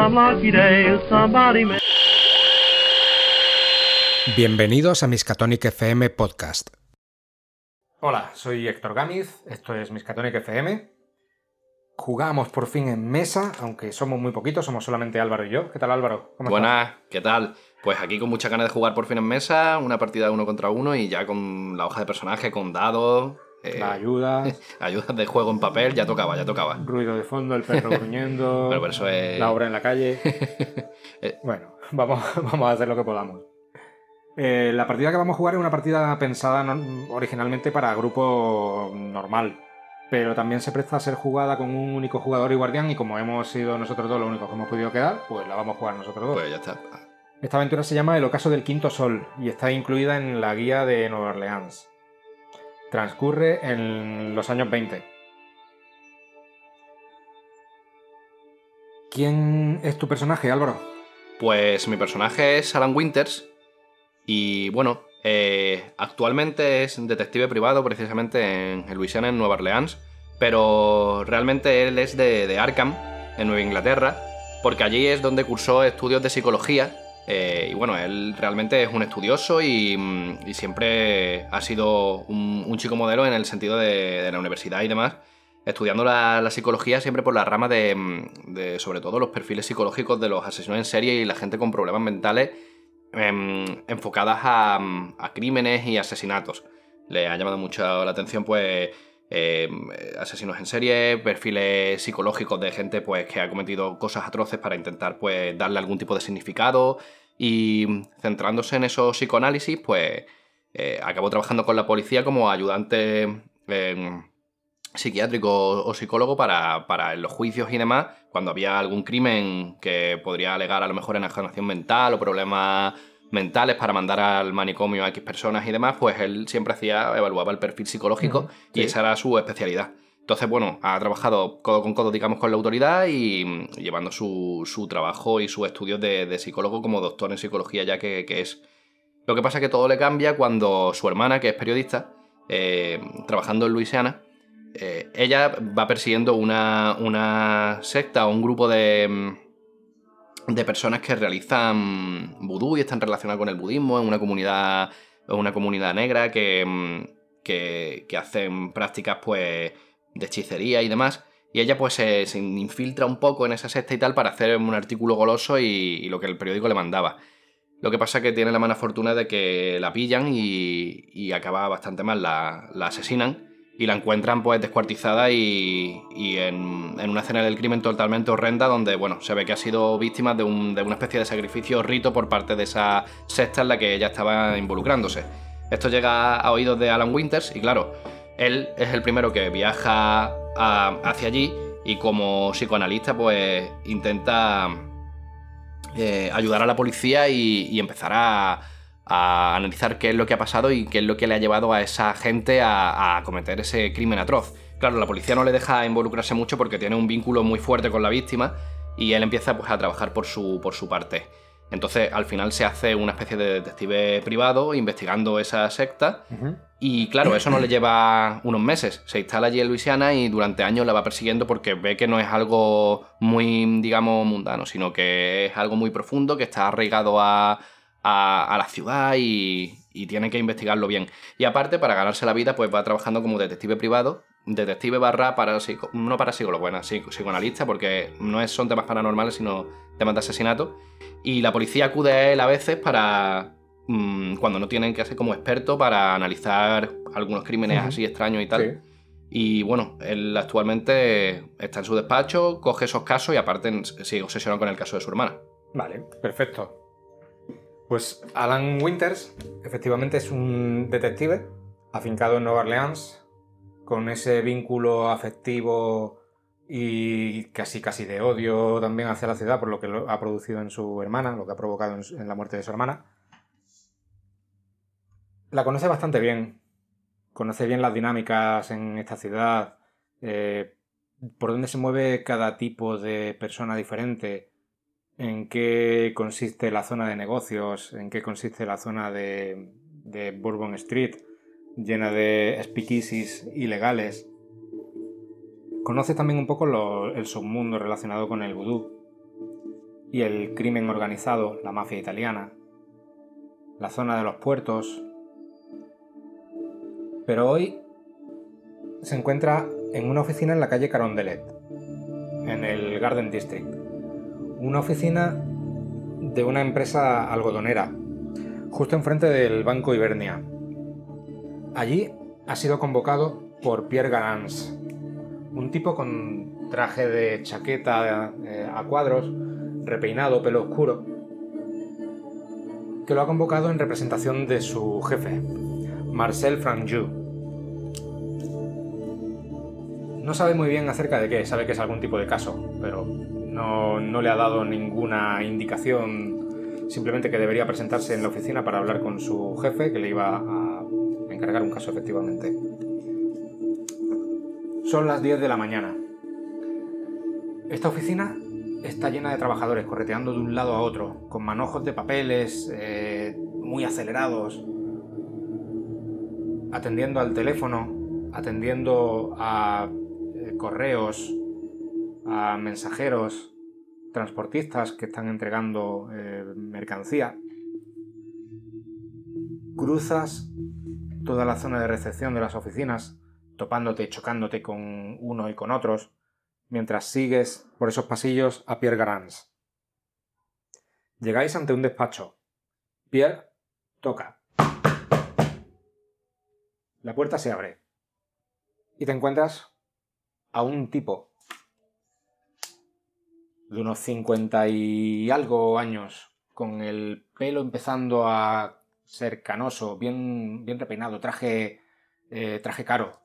some lucky day somebody may. Bienvenidos a Miskatonic FM Podcast. Hola, soy Héctor Gámiz, esto es Miskatonic FM. Jugamos por fin en mesa, aunque somos muy poquitos, somos solamente Álvaro y yo. ¿Qué tal Álvaro? ¿Cómo Buenas, ¿qué tal? Pues aquí con mucha ganas de jugar por fin en mesa, una partida uno contra uno y ya con la hoja de personaje, con dados. Eh, ayudas. ayudas de juego en papel, ya tocaba, ya tocaba. Ruido de fondo, el perro gruñendo. eso es... La obra en la calle. Eh, bueno, vamos, vamos a hacer lo que podamos. Eh, la partida que vamos a jugar es una partida pensada originalmente para grupo normal, pero también se presta a ser jugada con un único jugador y guardián y como hemos sido nosotros dos los únicos que hemos podido quedar, pues la vamos a jugar nosotros dos. Pues ya está. Esta aventura se llama El ocaso del quinto sol y está incluida en la guía de Nueva Orleans. Transcurre en los años 20. ¿Quién es tu personaje, Álvaro? Pues mi personaje es Alan Winters, y bueno, eh, actualmente es detective privado precisamente en, Luisiana, en Nueva Orleans, pero realmente él es de, Arkham, en Nueva Inglaterra, porque allí es donde cursó estudios de psicología. Eh, y bueno, él realmente es un estudioso y, mm, siempre ha sido un, chico modelo en el sentido de, la universidad y demás, estudiando la, psicología siempre por la rama de, mm, de, sobre todo, los perfiles psicológicos de los asesinos en serie y la gente con problemas mentales Em, enfocadas a, crímenes y asesinatos. Le ha llamado mucho la atención, pues, em, asesinos en serie, perfiles psicológicos de gente pues, que ha cometido cosas atroces para intentar pues, darle algún tipo de significado. Y centrándose en esos psicoanálisis, pues eh, acabó trabajando con la policía como ayudante em, psiquiátrico o psicólogo para, para los juicios y demás cuando había algún crimen que podría alegar a lo mejor enajenación mental o problemas mentales para mandar al manicomio a X personas y demás, pues él siempre hacía, evaluaba el perfil psicológico y esa era su especialidad. Entonces, bueno, ha trabajado codo con codo, digamos, con la autoridad y llevando su, trabajo y sus estudios de, psicólogo como doctor en psicología ya que, es. Lo que pasa es que todo le cambia cuando su hermana, que es periodista, eh, trabajando en Luisiana, eh, ella va persiguiendo una, una, secta o un grupo de, mm, de personas que realizan vudú y están relacionadas con el budismo en una comunidad, una comunidad negra mm, que, que, hacen prácticas pues, de hechicería y demás. Y ella pues se, infiltra un poco en esa secta y tal para hacer un artículo goloso y, lo que el periódico le mandaba. Lo que pasa que tiene la mala fortuna de que la pillan y, y acaba bastante mal, la, la asesinan y la encuentran pues descuartizada y, en, una escena del crimen totalmente horrenda donde bueno se ve que ha sido víctima de, una especie de sacrificio rito por parte de esa secta en la que ella estaba involucrándose. Esto llega a oídos de Alan Winters y claro, él es el primero que viaja hacia allí y como psicoanalista pues intenta eh, ayudar a la policía y empezar a a analizar qué es lo que ha pasado y qué es lo que le ha llevado a esa gente a, cometer ese crimen atroz. Claro, la policía no le deja involucrarse mucho porque tiene un vínculo muy fuerte con la víctima y él empieza pues, a trabajar por su, por su parte. Entonces, al final se hace una especie de detective privado investigando esa secta. Y claro, eso no le lleva unos meses. Se instala allí en Luisiana y durante años la va persiguiendo porque ve que no es algo muy, digamos, mundano, sino que es algo muy profundo, que está arraigado a, a, la ciudad y, tiene que investigarlo bien. Y aparte, para ganarse la vida, pues va trabajando como detective privado, detective barra para no para psicólogo, bueno, psicoanalista, porque no son temas paranormales, sino temas de asesinato. Y la policía acude a él a veces para, mm, cuando no tienen que hacer como experto, para analizar algunos crímenes así extraños y tal. Y bueno, él actualmente está en su despacho, coge esos casos y aparte sigue obsesionado con el caso de su hermana. Vale, perfecto. Pues Alan Winters efectivamente es un detective afincado en Nueva Orleans, con ese vínculo afectivo y casi casi de odio también hacia la ciudad por lo que ha producido en su hermana, lo que ha provocado en, la muerte de su hermana. La conoce bastante bien, conoce bien las dinámicas en esta ciudad, eh, por dónde se mueve cada tipo de persona diferente, en qué consiste la zona de negocios, en qué consiste la zona de, Bourbon Street, llena de speakeasies ilegales. Conoce también un poco el submundo relacionado con el vudú. y el crimen organizado, la mafia italiana, la zona de los puertos. Pero hoy se encuentra en una oficina en la calle Carondelet, en el Garden District. Una oficina de una empresa algodonera, justo enfrente del Banco Ibernia. Allí ha sido convocado por Pierre Garance, un tipo con traje de chaqueta eh, a cuadros, repeinado, pelo oscuro, que lo ha convocado en representación de su jefe, Marcel Franjou. No sabe muy bien acerca de qué, sabe que es algún tipo de caso, pero no, no le ha dado ninguna indicación, simplemente que debería presentarse en la oficina para hablar con su jefe, que le iba a encargar un caso efectivamente. Son las 10 de la mañana. Esta oficina está llena de trabajadores correteando de un lado a otro, con manojos de papeles eh, muy acelerados, atendiendo al teléfono, atendiendo a eh, correos, a mensajeros, transportistas que están entregando eh, mercancía. Cruzas toda la zona de recepción de las oficinas, topándote, chocándote con uno y con otros, mientras sigues por esos pasillos a Pierre Garance. Llegáis ante un despacho. Pierre toca. La puerta se abre. Y te encuentras a un tipo de unos cincuenta y algo años, con el pelo empezando a ser canoso, bien, bien repeinado, traje, eh, traje caro.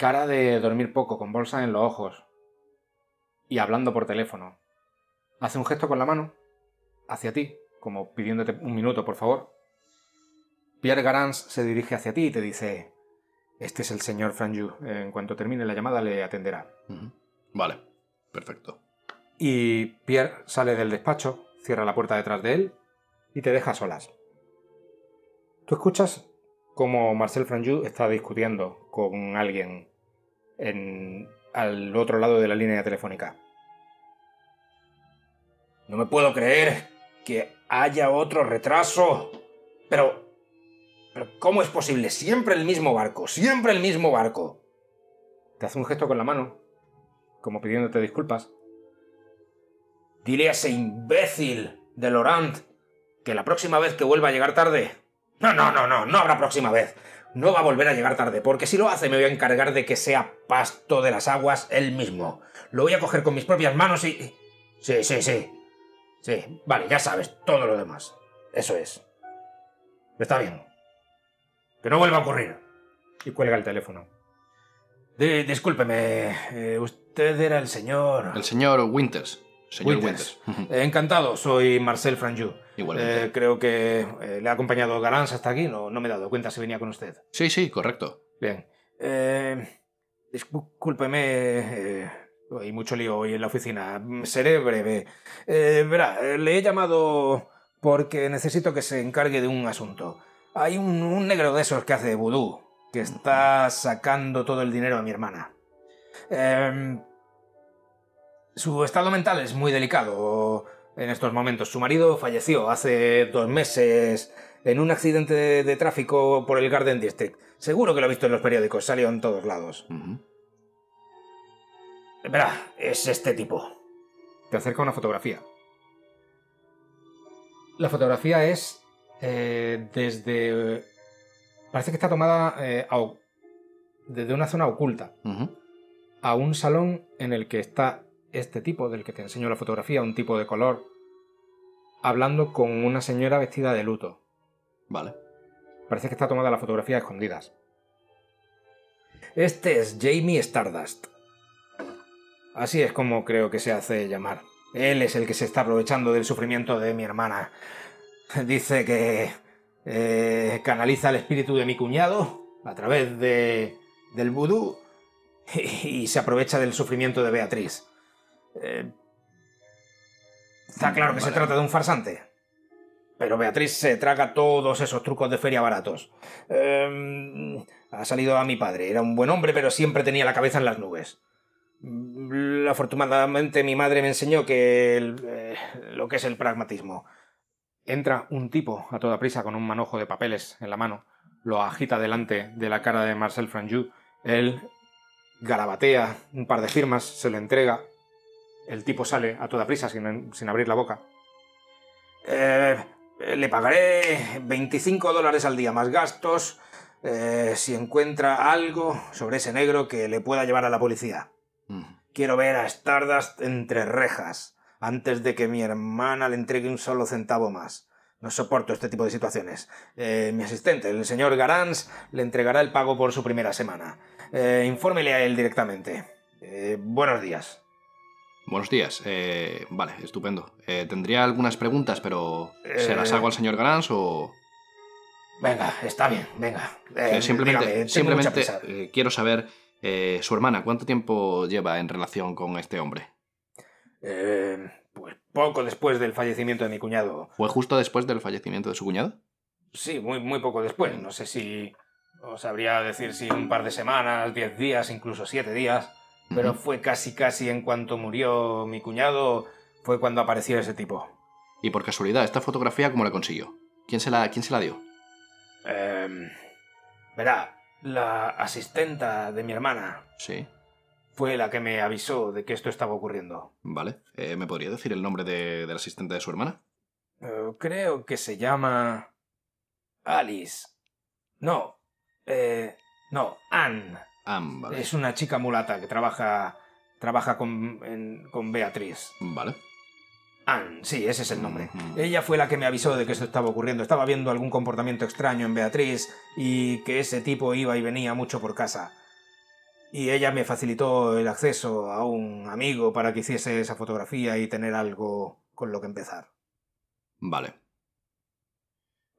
Cara de dormir poco, con bolsa en los ojos. Y hablando por teléfono. Hace un gesto con la mano hacia ti, como pidiéndote un minuto, por favor. Pierre Garance se dirige hacia ti y te dice: Este es el señor Franju. En cuanto termine la llamada, le atenderá. Vale, perfecto. Y Pierre sale del despacho, cierra la puerta detrás de él y te deja solas. Tú escuchas cómo Marcel Franju está discutiendo con alguien en, al otro lado de la línea telefónica. No me puedo creer que haya otro retraso. Pero... Pero ¿cómo es posible? Siempre el mismo barco, siempre el mismo barco. Te hace un gesto con la mano, como pidiéndote disculpas. Dile a ese imbécil de Laurent que la próxima vez que vuelva a llegar tarde... No, no, no, no, no habrá próxima vez. No va a volver a llegar tarde, porque si lo hace me voy a encargar de que sea pasto de las aguas él mismo. Lo voy a coger con mis propias manos y... Sí, sí, sí. Sí, vale, ya sabes, todo lo demás. Eso es. Está bien. Que no vuelva a ocurrir. Y cuelga el teléfono. Di- discúlpeme, eh, usted era el señor... El señor Winters. Señor Winters. Encantado, soy Marcel Franju. Igualmente. Eh, creo que eh, le ha acompañado Galans hasta aquí, no, no me he dado cuenta si venía con usted. Sí, sí, correcto. Bien. Eh, discúlpeme, eh, hay mucho lío hoy en la oficina. Seré breve. Verá, le he llamado porque necesito que se encargue de un asunto. Hay un, un negro de esos que hace vudú, que está sacando todo el dinero a mi hermana. Em, su estado mental es muy delicado en estos momentos. Su marido falleció hace dos meses en un accidente de, de tráfico por el Garden District. Seguro que lo ha visto en los periódicos, salió en todos lados. Verá, es este tipo. Te acerca una fotografía. La fotografía es eh, desde... Parece que está tomada eh, a desde una zona oculta a un salón en el que está este tipo del que te enseño la fotografía, un tipo de color, hablando con una señora vestida de luto. Vale. Parece que está tomada la fotografía a escondidas. Este es Jamie Stardust. Así es como creo que se hace llamar. Él es el que se está aprovechando del sufrimiento de mi hermana. Dice que eh, canaliza el espíritu de mi cuñado a través de, del vudú y, se aprovecha del sufrimiento de Beatriz. Eh, está claro que se trata de un farsante. Pero Beatriz se traga todos esos trucos de feria baratos. Eh, ha salido a mi padre. Era un buen hombre, pero siempre tenía la cabeza en las nubes. Mm, Afortunadamente mi madre me enseñó que el- eh, lo que es el pragmatismo. Entra un tipo a toda prisa con un manojo de papeles en la mano, lo agita delante de la cara de Marcel Franjou, él garabatea un par de firmas, se lo entrega, el tipo sale a toda prisa sin, sin abrir la boca. Eh, le pagaré 25 dólares al día más gastos eh, si encuentra algo sobre ese negro que le pueda llevar a la policía. Ujú. Quiero ver a Stardust entre rejas antes de que mi hermana le entregue un solo centavo más. No soporto este tipo de situaciones. Eh, mi asistente, el señor Garans, le entregará el pago por su primera semana. Eh, infórmele a él directamente. Eh, buenos días. Buenos días. Eh, vale, estupendo. Eh, tendría algunas preguntas, pero ¿se las Eh. hago al señor Grans o...? Venga, está bien, venga. Eh, Eh, simplemente dígame, simplemente eh, quiero saber, eh, su hermana, ¿cuánto tiempo lleva en relación con este hombre? Eh, pues poco después del fallecimiento de mi cuñado. ¿Fue justo después del fallecimiento de su cuñado? Sí, muy, muy poco después. No sé si os sabría decir si un par de semanas, diez días, incluso siete días. Pero fue casi casi en cuanto murió mi cuñado, fue cuando apareció ese tipo. Y por casualidad, ¿esta fotografía cómo la consiguió? ¿Quién se la, quién se la dio? Em, verá, la asistenta de mi hermana Sí, fue la que me avisó de que esto estaba ocurriendo. vale. Eh, ¿Me podría decir el nombre de- del asistente de su hermana? Eh, creo que se llama Alice. No, eh, no, Anne. Es una chica mulata que trabaja, trabaja con, en- con Beatriz. Vale. Anne, sí, ese es el nombre. Ella fue la que me avisó de que esto estaba ocurriendo. Estaba viendo algún comportamiento extraño en Beatriz y que ese tipo iba y venía mucho por casa. Y ella me facilitó el acceso a un amigo para que hiciese esa fotografía y tener algo con lo que empezar. Vale.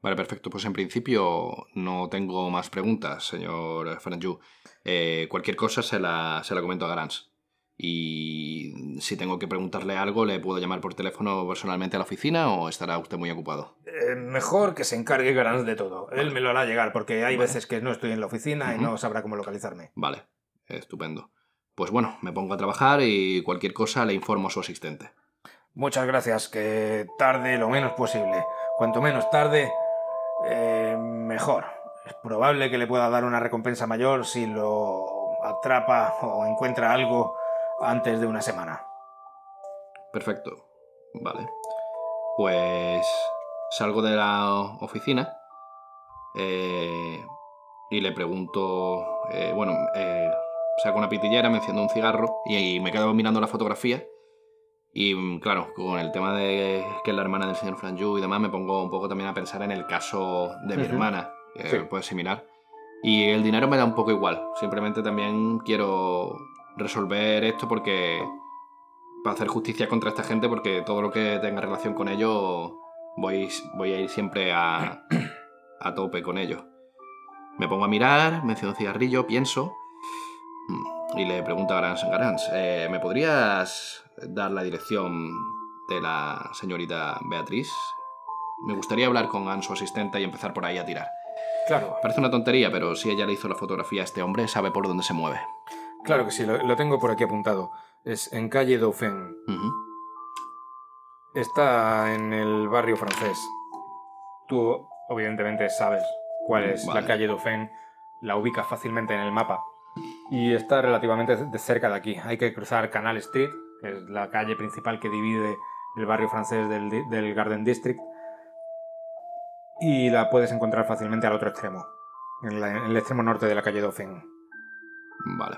Vale, perfecto. Pues en principio no tengo más preguntas, señor Franju. Eh, cualquier cosa se la, se la comento a Grans. Y si tengo que preguntarle algo, ¿le puedo llamar por teléfono personalmente a la oficina o estará usted muy ocupado? Eh, mejor que se encargue Grans de todo. Él me lo hará llegar porque hay Vale. veces que no estoy en la oficina y no sabrá cómo localizarme. Vale, estupendo. Pues bueno, me pongo a trabajar y cualquier cosa le informo a su asistente. Muchas gracias, que tarde lo menos posible. Cuanto menos tarde, eh, mejor. Es probable que le pueda dar una recompensa mayor si lo atrapa o encuentra algo antes de una semana. Perfecto. Vale. Pues salgo de la oficina eh, y le pregunto, eh, bueno, eh, saco una pitillera, me enciendo un cigarro y, me quedo mirando la fotografía. Y mm, claro, con el tema de que es la hermana del señor Franju y demás, me pongo un poco también a pensar en el caso de mi hermana, que Sí. puede similar. Y el dinero me da un poco igual. Simplemente también quiero resolver esto porque para hacer justicia contra esta gente porque todo lo que tenga relación con ellos voy, voy a ir siempre a, a tope con ellos. Me pongo a mirar, me enciendo un cigarrillo, pienso mm, y le pregunto a Garans, Garans, eh, ¿me podrías dar la dirección de la señorita Beatriz? Me gustaría hablar con Anne, su asistente, y empezar por ahí a tirar. Claro, Parece una tontería, pero si ella le hizo la fotografía a este hombre, sabe por dónde se mueve. claro que sí, lo, lo tengo por aquí apuntado. Es en calle Dauphin. Está en el barrio francés. Tú, obviamente, sabes cuál es Vale. la calle Dauphin. La ubicas fácilmente en el mapa. Y está relativamente de cerca de aquí. Hay que cruzar Canal Street, que es la calle principal que divide el barrio francés del Garden District. Y la puedes encontrar fácilmente al otro extremo. En, la- en el extremo norte de la calle Dauphin. Vale.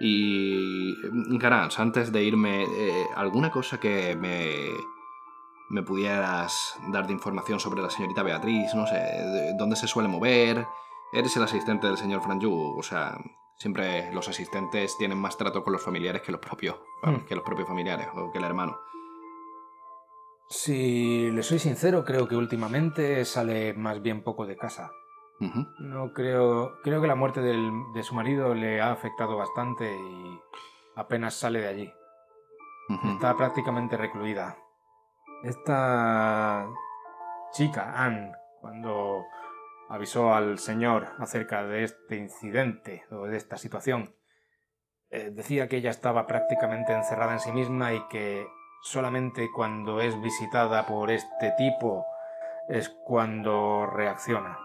Y, Garans, antes de irme, eh, ¿alguna cosa que me, me pudieras dar de información sobre la señorita Beatriz? No sé, de- ¿dónde se suele mover? Eres el asistente del señor Franju, o sea, siempre los asistentes tienen más trato con los familiares que los propios, Hmm. que los propios familiares o que el hermano. Si le soy sincero, creo que últimamente sale más bien poco de casa. No creo. Creo que la muerte del- de su marido le ha afectado bastante y apenas sale de allí. Está prácticamente recluida. Esta chica, Anne, cuando avisó al señor acerca de este incidente o de esta situación, eh, decía que ella estaba prácticamente encerrada en sí misma y que solamente cuando es visitada por este tipo es cuando reacciona.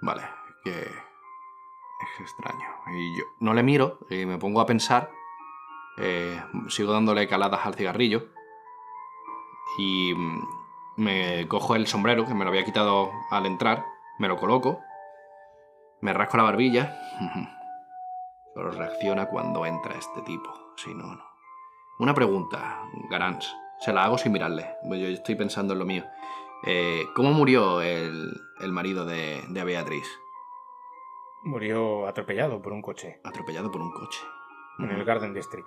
Vale, que es extraño. Y yo no le miro y me pongo a pensar. eh, sigo dándole caladas al cigarrillo. Y mm, me cojo el sombrero, que me lo había quitado al entrar. Me lo coloco. Me rasco la barbilla. Solo reacciona cuando entra este tipo. Si no, no. Una pregunta, Garans. Se la hago sin mirarle. Yo estoy pensando en lo mío. Eh, ¿Cómo murió el, el marido de, de Beatriz? Murió atropellado por un coche Atropellado por un coche. en el. Garden District.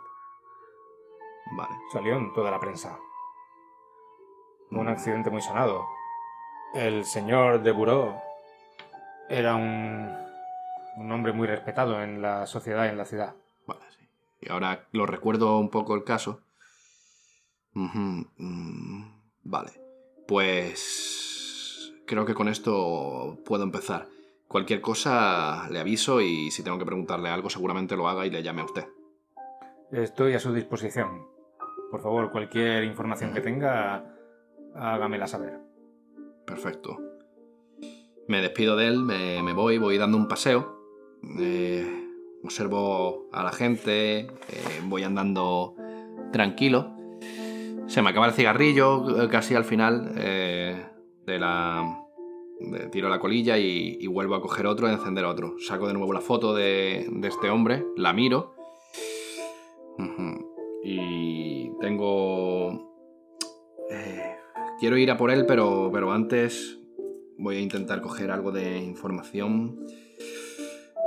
Vale. Salió en toda la prensa. Un Mm. accidente muy sonado. El señor de Bureau era un, un hombre muy respetado en la sociedad y en la ciudad. Y ahora lo recuerdo un poco el caso. Mm, Vale. Pues creo que con esto puedo empezar. Cualquier cosa le aviso y si tengo que preguntarle algo seguramente lo haga y le llame a usted. Estoy a su disposición. Por favor, cualquier información que tenga, hágamela saber. Perfecto. Me despido de él, me, me voy, voy dando un paseo. eh, observo a la gente, eh, voy andando tranquilo. Se me acaba el cigarrillo eh, casi al final eh, de la... tiro la colilla y, vuelvo a coger otro y encender otro. Saco de nuevo la foto de, este hombre, la miro. Y tengo... quiero ir a por él, pero, pero antes voy a intentar coger algo de información.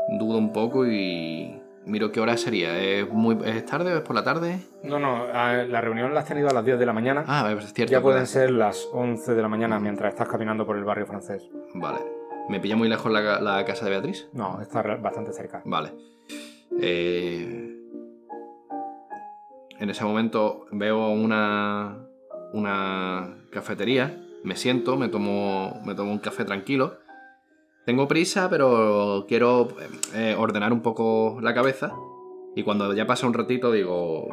Dudo un poco y miro qué hora sería. ¿Es, muy, ¿es tarde o es por la tarde? No, no, la reunión la has tenido a las 10 de la mañana. Ah, es cierto. ya pueden ser las 11 de la mañana mientras estás caminando por el barrio francés. Vale. ¿Me pilla muy lejos la, la casa de Beatriz? No, está bastante cerca. Vale. Eh, en ese momento veo una, una cafetería, me siento, me tomo, me tomo un café tranquilo. Tengo prisa, pero quiero eh, ordenar un poco la cabeza. Y cuando ya pasa un ratito, digo,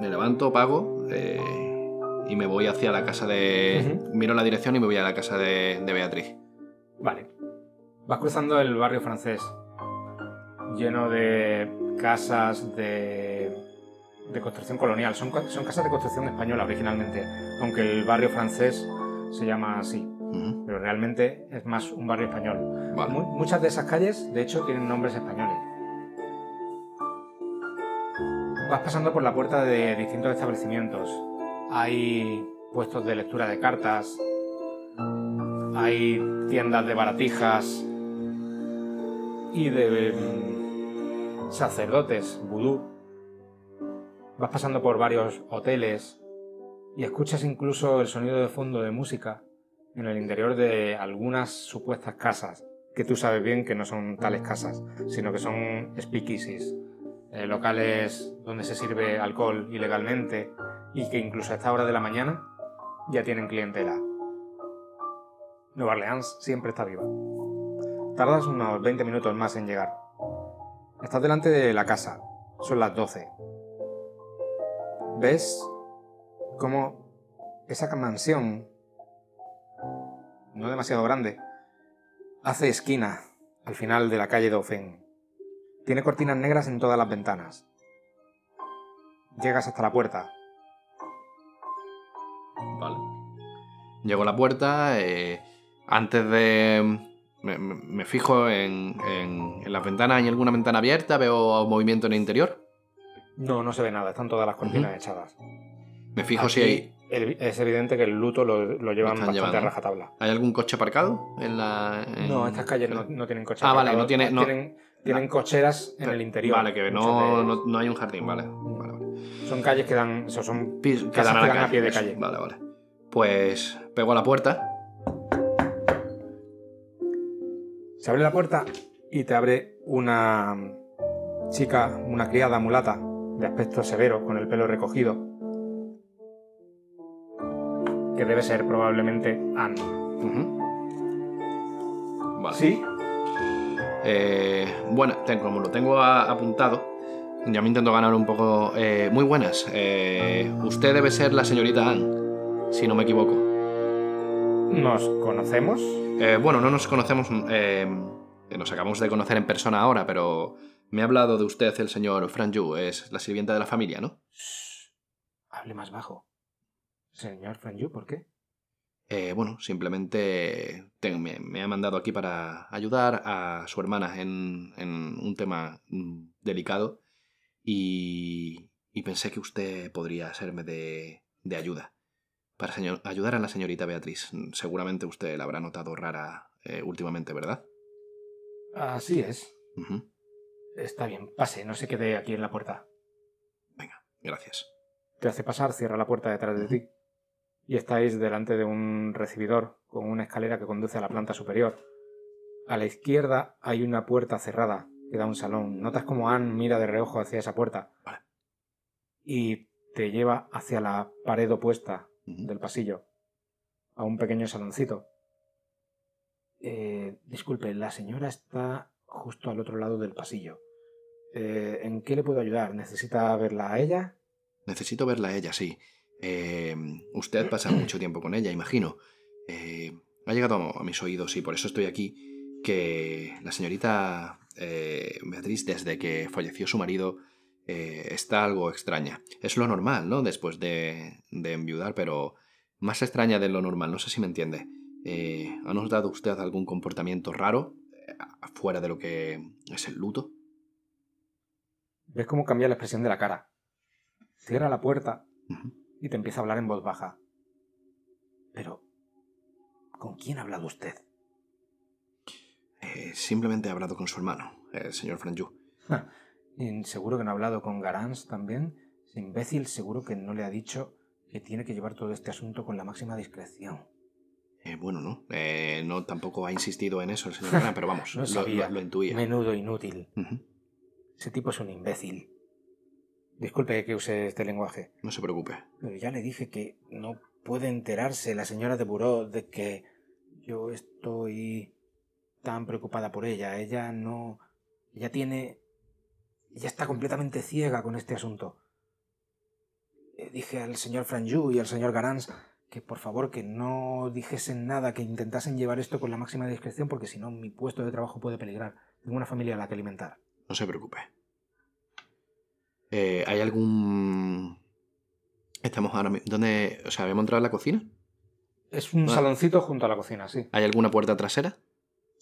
me levanto, pago eh, y me voy hacia la casa de... Miro la dirección y me voy a la casa de, de Beatriz. Vale. Vas cruzando el barrio francés, lleno de casas de, de construcción colonial. Son, son casas de construcción española originalmente, aunque el barrio francés se llama así, Pero realmente es más un barrio español. Vale. Mu- muchas de esas calles, de hecho, tienen nombres españoles. Vas pasando por la puerta de distintos establecimientos. Hay puestos de lectura de cartas, hay tiendas de baratijas y de mm, sacerdotes vudú. Vas pasando por varios hoteles y escuchas incluso el sonido de fondo de música en el interior de algunas supuestas casas, que tú sabes bien que no son tales casas, sino que son speakeasies, eh, locales donde se sirve alcohol ilegalmente y que incluso a esta hora de la mañana ya tienen clientela. Nueva Orleans siempre está viva. Tardas unos 20 minutos más en llegar. Estás delante de la casa. Son las 12. ¿Ves cómo esa mansión, no demasiado grande, hace esquina al final de la calle Dauphin? Tiene cortinas negras en todas las ventanas. Llegas hasta la puerta. Vale. Llego a la puerta. eh, antes de. Me, me- me fijo en, en, en las ventanas. ¿Hay alguna ventana abierta? ¿Veo movimiento en el interior? No, no se ve nada, están todas las cortinas Ujú. echadas. Me fijo si hay, es evidente que el luto lo, lo llevan bastante llevando. a rajatabla. ¿hay algún coche aparcado en la. en- No, estas calles no, no tienen coches. Ah, vale, no tiene- no- Tienen, tienen cocheras en el interior. Vale, que no, de no, no hay un jardín, vale. Vale, vale. Son calles que dan. o sea, son Pis- que dan a que a pie de eso. calle. Vale, vale. Pues pego a la puerta. Se abre la puerta y te abre una chica, una criada mulata, de aspecto severo, con el pelo recogido, que debe ser probablemente Anne. Vale. ¿Sí? Eh, bueno, tengo, como lo tengo a- apuntado, Ya me intento ganar un poco. eh, muy buenas. Eh, usted debe ser la señorita Ann, si no me equivoco. ¿Nos conocemos? Eh, bueno, no nos conocemos. eh, nos acabamos de conocer en persona ahora, pero me ha hablado de usted el señor Franju. Es la sirvienta de la familia, ¿no? Shh, hable más bajo. Señor Franju, ¿por qué? Eh, bueno, simplemente te- me, me ha mandado aquí para ayudar a su hermana en, en un tema mm, delicado y, y pensé que usted podría serme de, de ayuda para señor- ayudar a la señorita Beatriz. Seguramente usted la habrá notado rara eh, últimamente, ¿verdad? Así es. Está bien, pase, no se quede aquí en la puerta. Venga, gracias. Te hace pasar, cierra la puerta detrás de ti. Y estáis delante de un recibidor con una escalera que conduce a la planta superior. A la izquierda hay una puerta cerrada que da a un salón. Notas como Anne mira de reojo hacia esa puerta. Vale. Y te lleva hacia la pared opuesta del pasillo, a un pequeño saloncito. Eh, disculpe, la señora está justo al otro lado del pasillo. Eh, ¿En qué le puedo ayudar? ¿Necesita verla a ella? Necesito verla a ella, sí. Eh, usted pasa mucho tiempo con ella, imagino. Eh, ha llegado a mis oídos y por eso estoy aquí, que la señorita eh, Beatriz, desde que falleció su marido, eh, está algo extraña. Es lo normal, ¿no? Después de, de enviudar, pero más extraña de lo normal, no sé si me entiende. Eh, ¿Ha notado usted algún comportamiento raro, fuera de lo que es el luto? Ves cómo cambia la expresión de la cara. Cierra la puerta. Y te empieza a hablar en voz baja. Pero, ¿con quién ha hablado usted? Eh, simplemente he hablado con su hermano, el señor Franju. Y seguro que no ha hablado con Garans también. Ese imbécil seguro que no le ha dicho que tiene que llevar todo este asunto con la máxima discreción. Eh, bueno, no. Eh, no tampoco ha insistido en eso el señor Gran, pero vamos, No lo, sabía. lo- lo intuía. Menudo inútil. Ujú. Ese tipo es un imbécil. Disculpe que use este lenguaje, No se preocupe. pero ya le dije que no puede enterarse la señora de Buró de que yo estoy tan preocupada por ella. Ella no... Ella tiene... Ella está completamente ciega con este asunto. Le dije al señor Franju y al señor Garans que por favor que no dijesen nada, que intentasen llevar esto con la máxima discreción porque si no mi puesto de trabajo puede peligrar. Tengo una familia a la que alimentar. No se preocupe. Eh, ¿Hay algún... Estamos ahora mismo... ¿Dónde... O sea, ¿habíamos entrado en la cocina? Es un Ah. saloncito junto a la cocina, sí. ¿Hay alguna puerta trasera?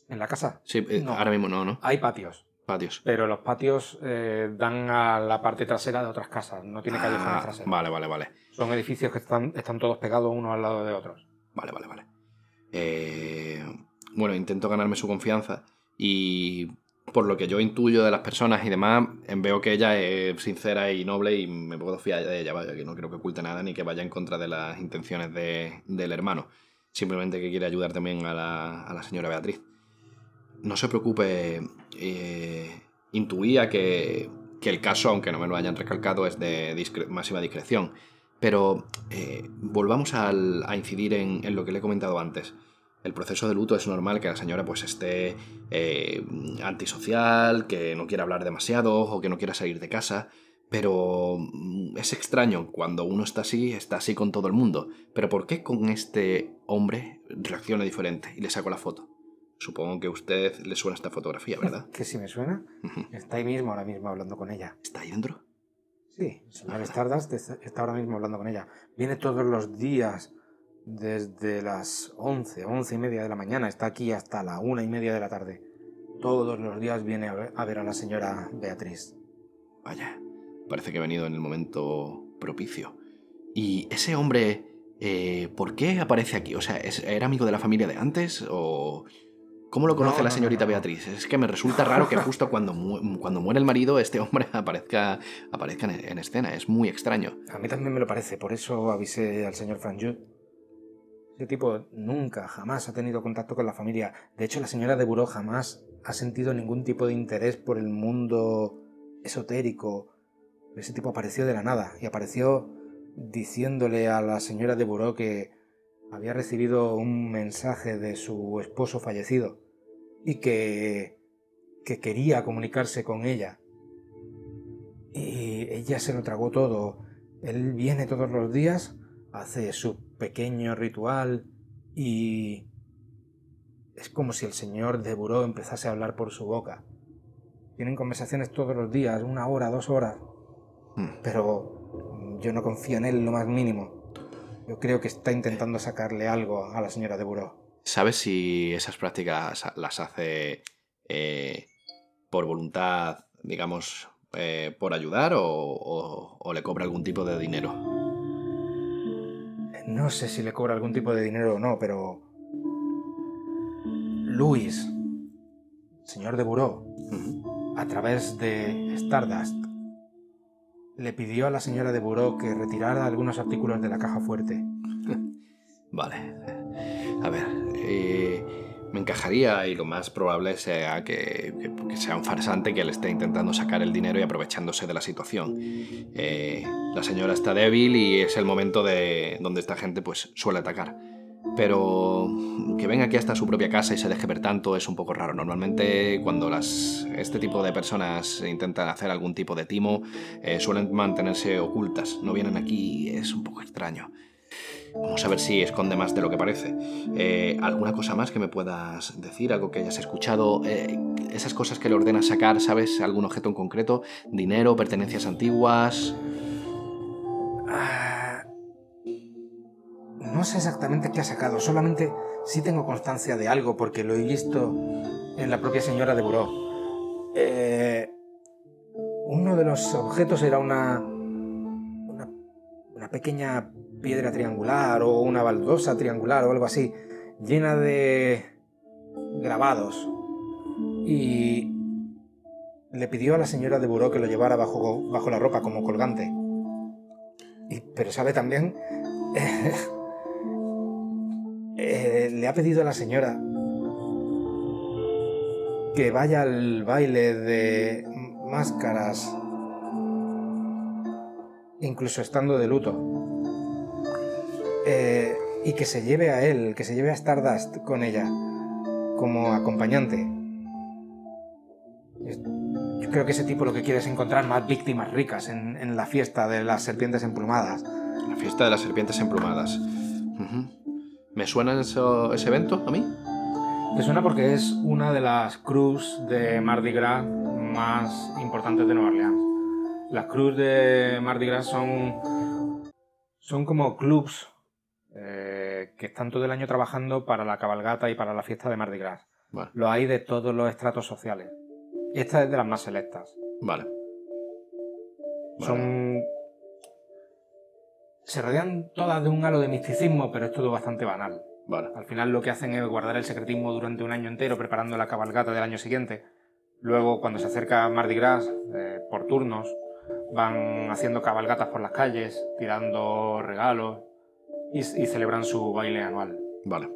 En la casa Sí, eh, No. ahora mismo no, ¿no? hay patios, Patios. pero los patios eh, dan a la parte trasera de otras casas, no tiene callejones Ah, traseros. vale, vale, vale. Son edificios que están, están todos pegados unos al lado de otros. Vale, vale, vale. Eh, bueno, intento ganarme su confianza y por lo que yo intuyo de las personas y demás, em, veo que ella es sincera y noble y me puedo fiar de ella, vaya, que no creo que oculte nada ni que vaya en contra de las intenciones de- del hermano. Simplemente que quiere ayudar también a la, a la señora Beatriz. No se preocupe, eh, intuía que, que el caso, aunque no me lo hayan recalcado, es de discre- máxima discreción. Pero eh, volvamos a incidir en, en lo que le he comentado antes. El proceso de luto es normal que la señora pues esté eh, antisocial, que no quiera hablar demasiado o que no quiera salir de casa. Pero mm, es extraño cuando uno está así, está así con todo el mundo. Pero ¿por qué con este hombre reacciona diferente? Y le saco la foto. Supongo que a usted le suena esta fotografía, ¿verdad? Que si me suena, está ahí mismo ahora mismo hablando con ella. ¿Está ahí dentro? Sí, el señor Stardust está ahora mismo hablando con ella. Viene todos los días desde las 11, 11 y media de la mañana. Está aquí hasta la una y media de la tarde. Todos los días viene a ver a, ver a la señora Beatriz. Vaya, parece que ha venido en el momento propicio. ¿Y ese hombre, eh, por qué aparece aquí? O sea, ¿es- ¿era amigo de la familia de antes? ¿O cómo lo conoce No, la señorita no, no. Beatriz? Es que me resulta raro que justo cuando, mu- cuando muere el marido este hombre aparezca, aparezca en, en escena. Es muy extraño. A mí también me lo parece, por eso avisé al señor Franju. Ese tipo nunca, jamás ha tenido contacto con la familia. De hecho, la señora de Buró jamás ha sentido ningún tipo de interés por el mundo esotérico. Ese tipo apareció de la nada y apareció diciéndole a la señora de Buró que había recibido un mensaje de su esposo fallecido y que, que quería comunicarse con ella. y ella se lo tragó todo. Él viene todos los días, hace su pequeño ritual y es como si el señor de Buró empezase a hablar por su boca. Tienen conversaciones todos los días, una hora, dos horas. Hmm. Pero yo no confío en él lo más mínimo. Yo creo que está intentando sacarle algo a la señora de Buró. ¿Sabes si esas prácticas las hace eh, por voluntad, digamos, eh, por ayudar o, o- o le cobra algún tipo de dinero? No sé si le cobra algún tipo de dinero o no, pero... Luis, señor de Buró, a través de Stardust, le pidió a la señora de Buró que retirara algunos artículos de la caja fuerte. Vale. A ver, eh, me encajaría y lo más probable sea que, sea un farsante que le esté intentando sacar el dinero y aprovechándose de la situación. Eh, la señora está débil y es el momento de donde esta gente pues suele atacar. Pero que venga aquí hasta su propia casa y se deje ver tanto es un poco raro. Normalmente cuando las, este tipo de personas intentan hacer algún tipo de timo eh, suelen mantenerse ocultas. No vienen aquí es un poco extraño. Vamos a ver si esconde más de lo que parece. Eh, ¿Alguna cosa más que me puedas decir? ¿Algo que hayas escuchado? Eh, esas cosas que le ordenas sacar, ¿sabes? ¿Algún objeto en concreto? ¿Dinero? ¿Pertenencias antiguas? Ah, no sé exactamente qué ha sacado, solamente sí tengo constancia de algo porque lo he visto en la propia señora de Buró. Eh, uno de los objetos era una, una, una pequeña piedra triangular o una baldosa triangular o algo así, llena de grabados. Y le pidió a la señora de Buró que lo llevara bajo, bajo la ropa como colgante. Y- pero sabe también... eh, le ha pedido a la señora que vaya al baile de máscaras, incluso estando de luto. Eh, y que se lleve a él, que se lleve a Stardust con ella, como acompañante. Yo creo que ese tipo lo que quiere es encontrar más víctimas ricas en, en la fiesta de las serpientes emplumadas. La fiesta de las serpientes emplumadas. ¿Me suena eso- ese evento a mí? Te suena porque es una de las crews de Mardi Gras más importantes de Nueva Orleans. Las crews de Mardi Gras son, son como clubs que están todo el año trabajando para la cabalgata y para la fiesta de Mardi Gras. Vale. Lo hay de todos los estratos sociales. Esta es de las más selectas. Vale. Vale. Son. Se rodean todas de un halo de misticismo, pero es todo bastante banal. Vale. Al final lo que hacen es guardar el secretismo durante un año entero preparando la cabalgata del año siguiente. Luego, cuando se acerca Mardi Gras, eh, por turnos, van haciendo cabalgatas por las calles, tirando regalos y, y celebran su baile anual. Vale.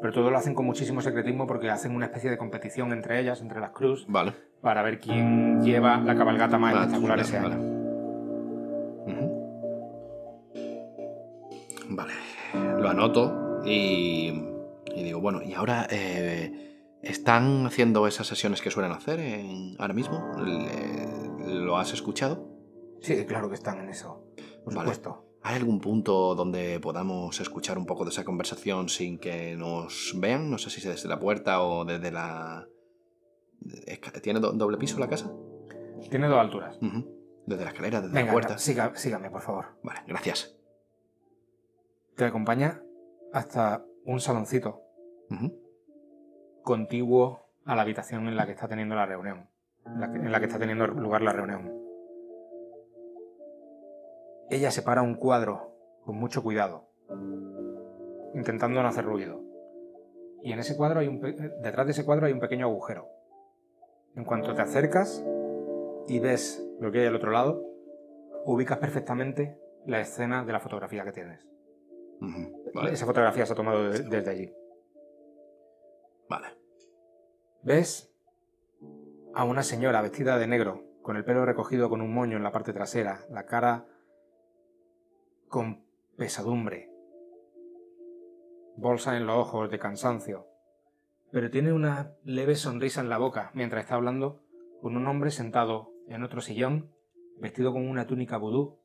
Pero todo lo hacen con muchísimo secretismo porque hacen una especie de competición entre ellas, entre las crews, Vale. para ver quién lleva la cabalgata más Vale, espectacular vale, ese año. vale. Lo anoto y, y digo, bueno, y ahora eh, están haciendo esas sesiones que suelen hacer en- ahora mismo. ¿Lo has escuchado? Sí, claro que están en eso. Por Vale. supuesto. ¿Hay algún punto donde podamos escuchar un poco de esa conversación sin que nos vean? No sé si desde la puerta o desde la... ¿Tiene do- doble piso la casa? Tiene dos alturas. Desde la escalera, desde Venga, la puerta. siga- sígame, por favor. Vale, gracias. Te acompaña hasta un saloncito contiguo a la habitación en la que está teniendo la reunión. En la que, en la que está teniendo lugar la reunión. Ella separa un cuadro con mucho cuidado, intentando no hacer ruido. Y en ese cuadro hay un pe- detrás de ese cuadro hay un pequeño agujero. En cuanto te acercas y ves lo que hay al otro lado, ubicas perfectamente la escena de la fotografía que tienes. Vale, Esa fotografía se ha tomado de- desde allí. vale. ¿Ves? A una señora vestida de negro, con el pelo recogido con un moño en la parte trasera, la cara con pesadumbre, bolsa en los ojos de cansancio, pero tiene una leve sonrisa en la boca mientras está hablando con un hombre sentado en otro sillón vestido con una túnica vudú,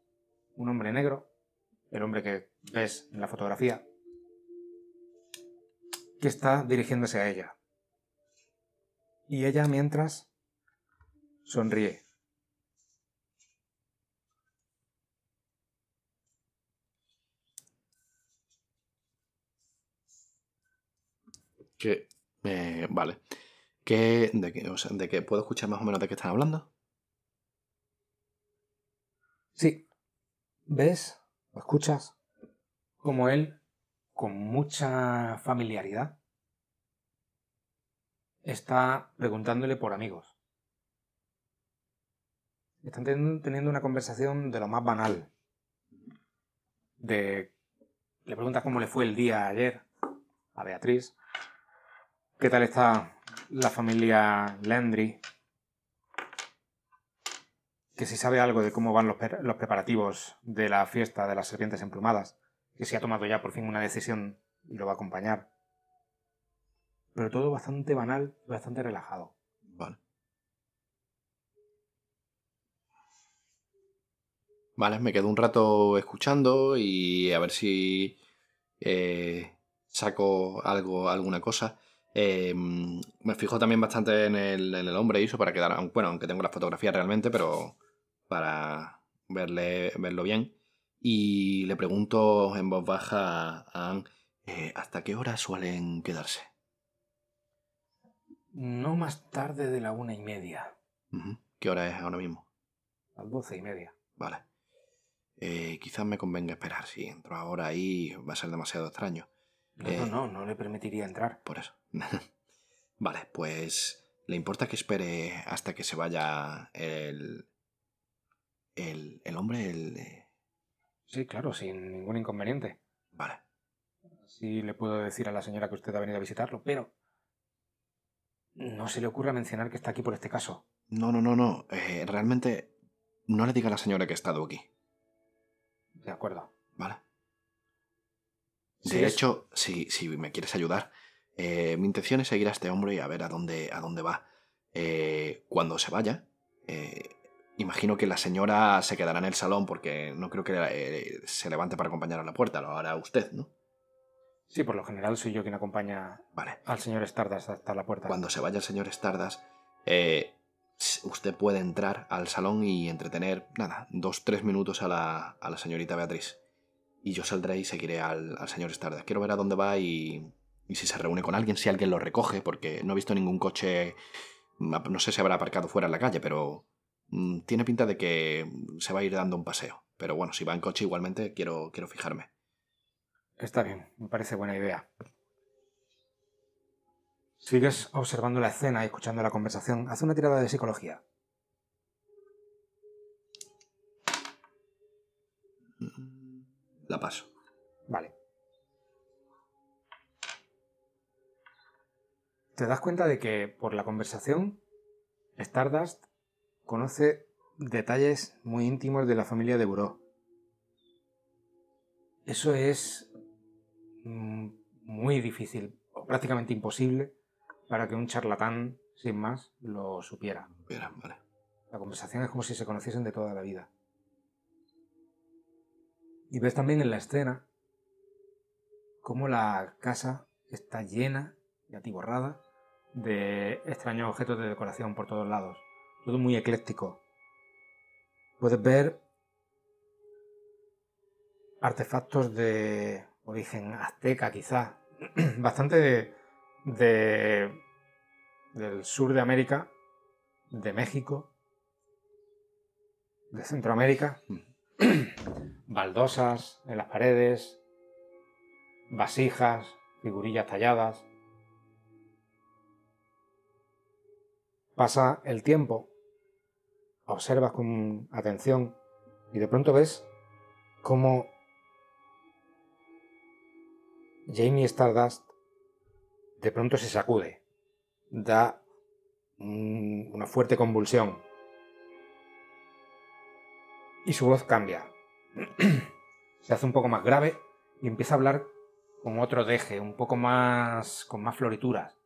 un hombre negro, el hombre que ves en la fotografía, que está dirigiéndose a ella. Y ella mientras sonríe. Que. eh, vale. ¿Qué, de, qué, o sea, ¿De qué puedo escuchar más o menos de qué están hablando? Sí. ¿Ves escuchas como él, con mucha familiaridad, está preguntándole por amigos? Están ten- teniendo una conversación de lo más banal. De. Le pregunta cómo le fue el día ayer a Beatriz. ¿Qué tal está la familia Landry? que si sabe algo de cómo van los, preparativos de la fiesta de las serpientes emplumadas, que si ha tomado ya por fin una decisión y lo va a acompañar. Pero todo bastante banal y bastante relajado. Vale. Vale, me quedo un rato escuchando y a ver si eh, saco algo, alguna cosa. Eh, me fijo también bastante en el, en el hombre y eso para quedar, bueno, aunque tengo la fotografía realmente, pero para verle, verlo bien. Y le pregunto en voz baja a Anne, eh, ¿hasta qué hora suelen quedarse? No más tarde de la una y media. ¿Qué hora es ahora mismo? las doce y media. Vale. Eh, quizás me convenga esperar. Si entro ahora ahí va a ser demasiado extraño. No, Eh. no, no, no le permitiría entrar. Por eso. vale, pues... ¿Le importa que espere hasta que se vaya el... El, el hombre? El... Sí, claro, sin ningún inconveniente. Vale. Sí le puedo decir a la señora que usted ha venido a visitarlo, pero no se le ocurra mencionar que está aquí por este caso. No, no, no, no. eh, realmente no le diga a la señora que he estado aquí. De acuerdo. ¿Vale? Sí, De es- hecho, si, si me quieres ayudar, eh, mi intención es seguir a este hombre y a ver a dónde, a dónde va. Eh, cuando se vaya, eh, imagino que la señora se quedará en el salón porque no creo que eh, se levante para acompañar a la puerta, lo hará usted, ¿no? Sí, por lo general soy yo quien acompaña Vale. al señor Stardust hasta la puerta. Cuando se vaya el señor Stardust, usted puede entrar al salón y entretener, nada, dos, tres minutos a la, a la señorita Beatriz. Y yo saldré y seguiré al, al señor Stardust. Quiero ver a dónde va y, y si se reúne con alguien, si alguien lo recoge, porque no he visto ningún coche, mm, no sé si habrá aparcado fuera en la calle, pero mm, tiene pinta de que se va a ir dando un paseo. Pero bueno, si va en coche igualmente quiero, quiero fijarme. Está bien, me parece buena idea. Sigues observando la escena y escuchando la conversación. Haz una tirada de psicología. La paso. Vale. Te das cuenta de que por la conversación, Stardust conoce detalles muy íntimos de la familia de Buró. Eso es mm, muy difícil, o prácticamente imposible, para que un charlatán, sin más, lo supiera. Mira, vale. La conversación es como si se conociesen de toda la vida. Y ves también en la escena cómo la casa está llena y atiborrada de extraños objetos de decoración por todos lados. Todo muy ecléctico. Puedes ver artefactos de origen azteca, quizá. Bastante de, de- del sur de América, de México, de Centroamérica. Baldosas en las paredes, vasijas, figurillas talladas. Pasa el tiempo, observas con atención y de pronto ves cómo Jamie Stardust de pronto se sacude, da un- una fuerte convulsión y su voz cambia. se hace un poco más grave y empieza a hablar con otro deje, un poco más con más florituras.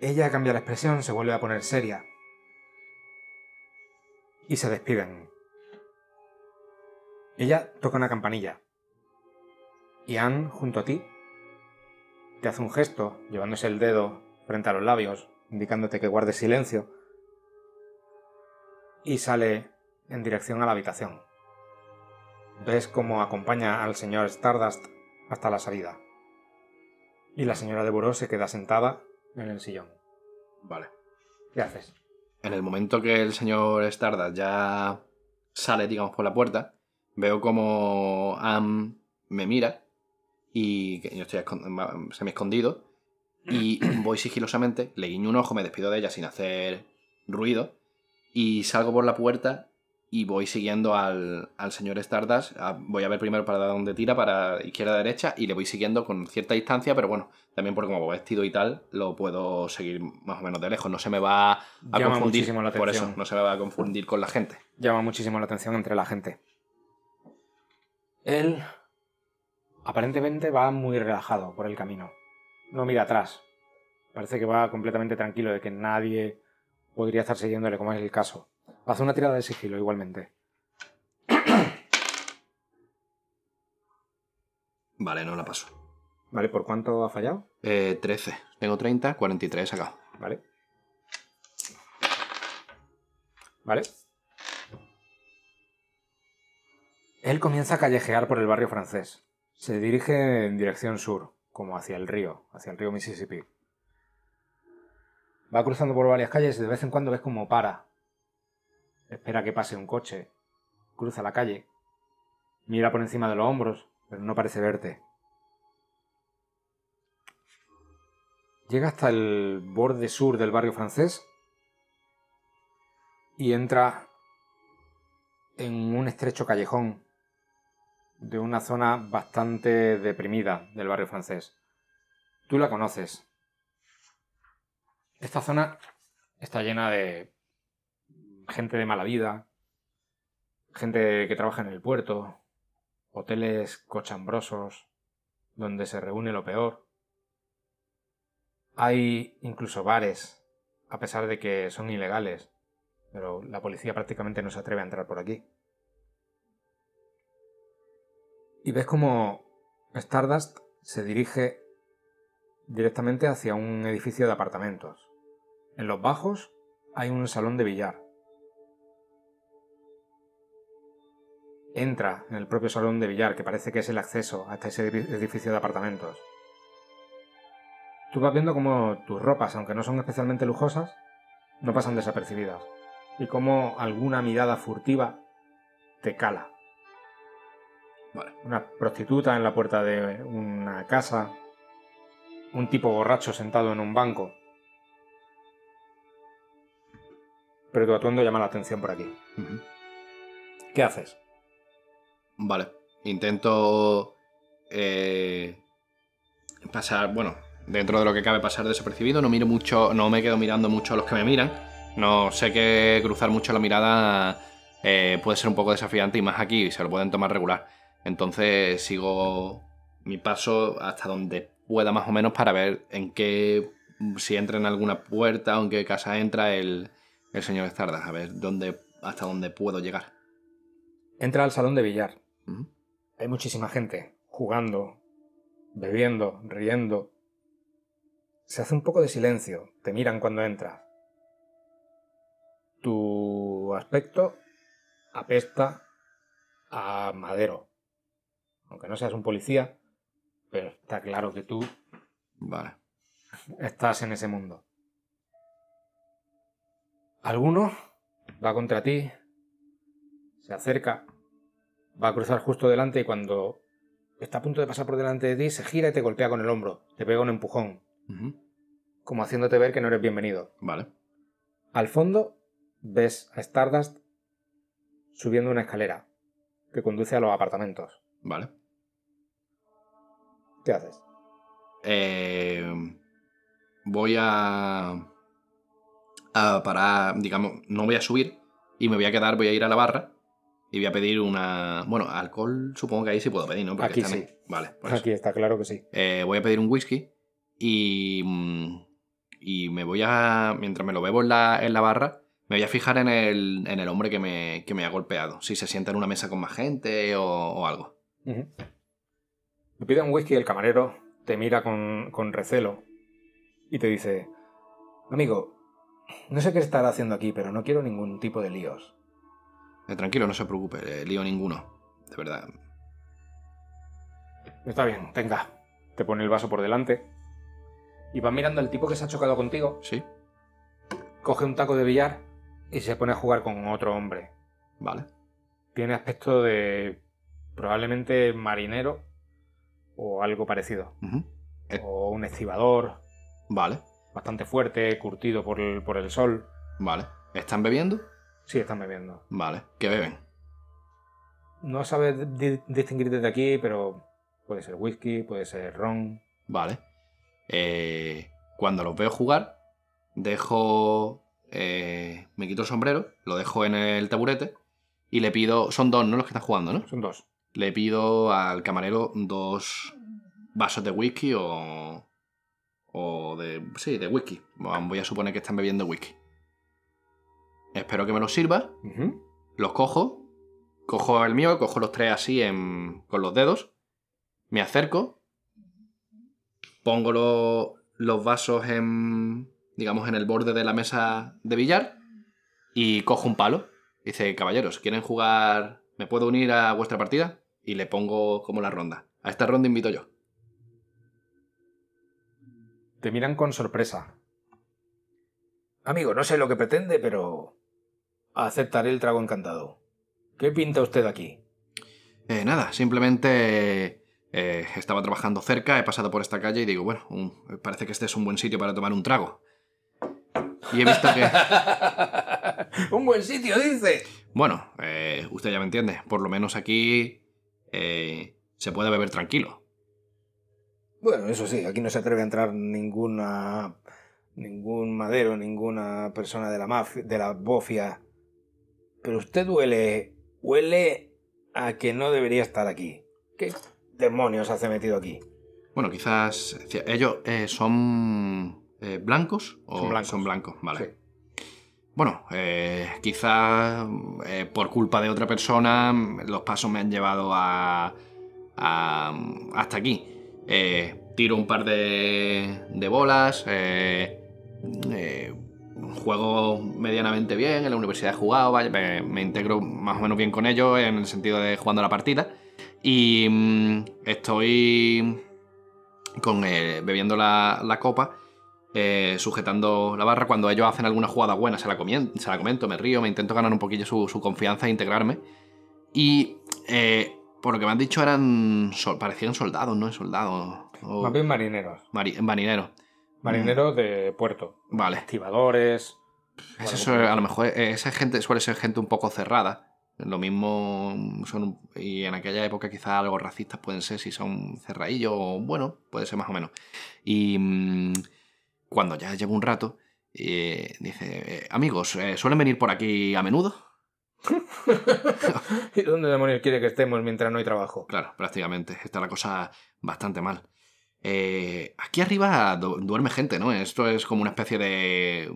Ella cambia la expresión, se vuelve a poner seria. y se despiden. Ella toca una campanilla. Y Anne, junto a ti, te hace un gesto, llevándose el dedo frente a los labios, indicándote que guardes silencio, y sale en dirección a la habitación. Ves cómo acompaña al señor Stardust hasta la salida. Y la señora de Buró se queda sentada en el sillón. Vale. ¿Qué haces? En el momento que el señor Stardust ya sale, digamos, por la puerta, veo como Am me mira y que yo estoy semi escondido y voy sigilosamente, le guiño un ojo, me despido de ella sin hacer ruido y salgo por la puerta y voy siguiendo al, al señor Stardust. A- voy a ver primero para dónde tira, para izquierda derecha y le voy siguiendo con cierta distancia, pero bueno, también por como vestido y tal, lo puedo seguir más o menos de lejos. No se me va a Llama confundir. muchísimo la por eso, no se me va a confundir con la gente. llama muchísimo la atención entre la gente. Él aparentemente va muy relajado por el camino. No mira atrás. Parece que va completamente tranquilo de que nadie podría estar siguiéndole, como es el caso. Hace una tirada de sigilo igualmente. Vale, no la paso. ¿Vale? ¿Por cuánto ha fallado? Eh, 13. Tengo 30, 43 he sacado. ¿Vale? ¿Vale? Él comienza a callejear por el barrio francés. Se dirige en dirección sur, como hacia el río, hacia el río Mississippi. Va cruzando por varias calles y de vez en cuando ves como para. Espera que pase un coche. Cruza la calle. Mira por encima de los hombros, pero no parece verte. Llega hasta el borde sur del barrio francés y entra en un estrecho callejón de una zona bastante deprimida del barrio francés. Tú la conoces. Esta zona está llena de gente de mala vida, gente que trabaja en el puerto, hoteles cochambrosos donde se reúne lo peor. Hay incluso bares, a pesar de que son ilegales, pero la policía prácticamente no se atreve a entrar por aquí. Y ves como Stardust se dirige directamente hacia un edificio de apartamentos. En los bajos hay un salón de billar. Entra en el propio salón de billar, que parece que es el acceso hasta ese edificio de apartamentos. Tú vas viendo cómo tus ropas, aunque no son especialmente lujosas, no pasan desapercibidas. Y cómo alguna mirada furtiva te cala. Vale. Una prostituta en la puerta de una casa. Un tipo borracho sentado en un banco. Pero tu atuendo llama la atención por aquí. ¿Qué haces? Vale. Intento eh, pasar, bueno, dentro de lo que cabe pasar desapercibido. No miro mucho, no me quedo mirando mucho a los que me miran. No sé que cruzar mucho la mirada eh, puede ser un poco desafiante y más aquí se lo pueden tomar regular. Entonces sigo mi paso hasta donde pueda más o menos para ver en qué, si entra en alguna puerta o en qué casa entra el, el señor Stardust. A ver dónde, hasta dónde puedo llegar. Entra al salón de billar. Hay muchísima gente jugando, bebiendo, riendo. Se hace un poco de silencio. Te miran cuando entras. Tu aspecto apesta a madero. Aunque no seas un policía, pero está claro que tú Vale. estás en ese mundo. Alguno va contra ti, se acerca, va a cruzar justo delante y cuando está a punto de pasar por delante de ti, se gira y te golpea con el hombro, te pega un empujón, como haciéndote ver que no eres bienvenido. Vale. Al fondo ves a Stardust subiendo una escalera que conduce a los apartamentos. Vale. ¿Qué haces? Eh, voy a, a parar, digamos, no voy a subir y me voy a quedar, voy a ir a la barra y voy a pedir una... Bueno, alcohol supongo que ahí sí puedo pedir, ¿no? Aquí están sí. ahí. Vale, pues Aquí está claro que sí. eh, voy a pedir un whisky y, mm, y me voy a... Mientras me lo bebo en la, en la barra, Me voy a fijar en el, en el hombre que me, que me ha golpeado. Si se sienta en una mesa con más gente o, o algo. Ujú. Le pide un whisky y el camarero te mira con, con recelo y te dice, amigo, no sé qué estará haciendo aquí, pero no quiero ningún tipo de líos. Eh, tranquilo, no se preocupe, eh, lío ninguno. De verdad. Está bien, venga. Te pone el vaso por delante y va mirando al tipo que se ha chocado contigo, ¿Sí? coge un taco de billar y se pone a jugar con otro hombre. Vale. Tiene aspecto de probablemente marinero o algo parecido. Eh. O un estibador Vale, bastante fuerte, curtido por el, por el sol. vale. ¿Están bebiendo? Sí, están bebiendo. Vale. ¿Qué beben? No sabes di- distinguir desde aquí, pero puede ser whisky, puede ser ron. Vale. Eh, cuando los veo jugar, dejo. eh, me quito el sombrero, lo dejo en el taburete y le pido. Son dos, ¿no? Los que están jugando, ¿no? Son dos. Le pido al camarero dos vasos de whisky o. O de. Sí, de whisky. Voy a suponer que están bebiendo whisky. Espero que me los sirva. Los cojo. Cojo el mío, cojo los tres así en- con los dedos. Me acerco. Pongo lo- los vasos en. digamos, en el borde de la mesa de billar. Y cojo un palo. Dice, caballeros, ¿quieren jugar? ¿Me puedo unir a vuestra partida? Y le pongo como la ronda. A esta ronda invito yo. Te miran con sorpresa. Amigo, no sé lo que pretende, pero aceptaré el trago encantado. ¿Qué pinta usted aquí? Eh, nada, simplemente eh, estaba trabajando cerca, he pasado por esta calle y digo, bueno, un- parece que este es un buen sitio para tomar un trago. Y he visto que... Un buen sitio, dice. Bueno, eh, usted ya me entiende. Por lo menos aquí eh, se puede beber tranquilo. Bueno, eso sí, aquí no se atreve a entrar ninguna ningún madero, ninguna persona de la mafia, de la bofia. Pero usted huele huele a que no debería estar aquí. ¿Qué demonios hace metido aquí? Bueno, quizás ellos eh, son eh, blancos o Son blancos. son blancos, vale. Sí. Bueno, eh, quizás por culpa de otra persona los pasos me han llevado a, a- hasta aquí. Tiro un par de, de bolas, juego medianamente bien, en la universidad he jugado, vaya, me, me integro más o menos bien con ellos en el sentido de jugando la partida. Y mm, estoy con eh, bebiendo la, la copa, eh, sujetando la barra. Cuando ellos hacen alguna jugada buena, se la, comien- se la comento, me río, me intento ganar un poquillo su, su confianza e integrarme. Y eh, por lo que me han dicho, eran sol- parecían soldados, ¿no? Soldados. o Más bien marineros. mari- marineros. Marineros de puerto. Vale. Estibadores. Es eso, a lo mejor eh, esa gente suele ser gente un poco cerrada. Lo mismo son. Y en aquella época quizás algo racistas pueden ser si son cerradillos o bueno, puede ser más o menos. Y mm, cuando ya llevo un rato, eh, dice, eh, amigos, eh, ¿suelen venir por aquí a menudo? ¿Y dónde demonios quiere que estemos mientras no hay trabajo? Claro, prácticamente. Está la cosa bastante mal. Eh, aquí arriba du- duerme gente, ¿no? Esto es como una especie de...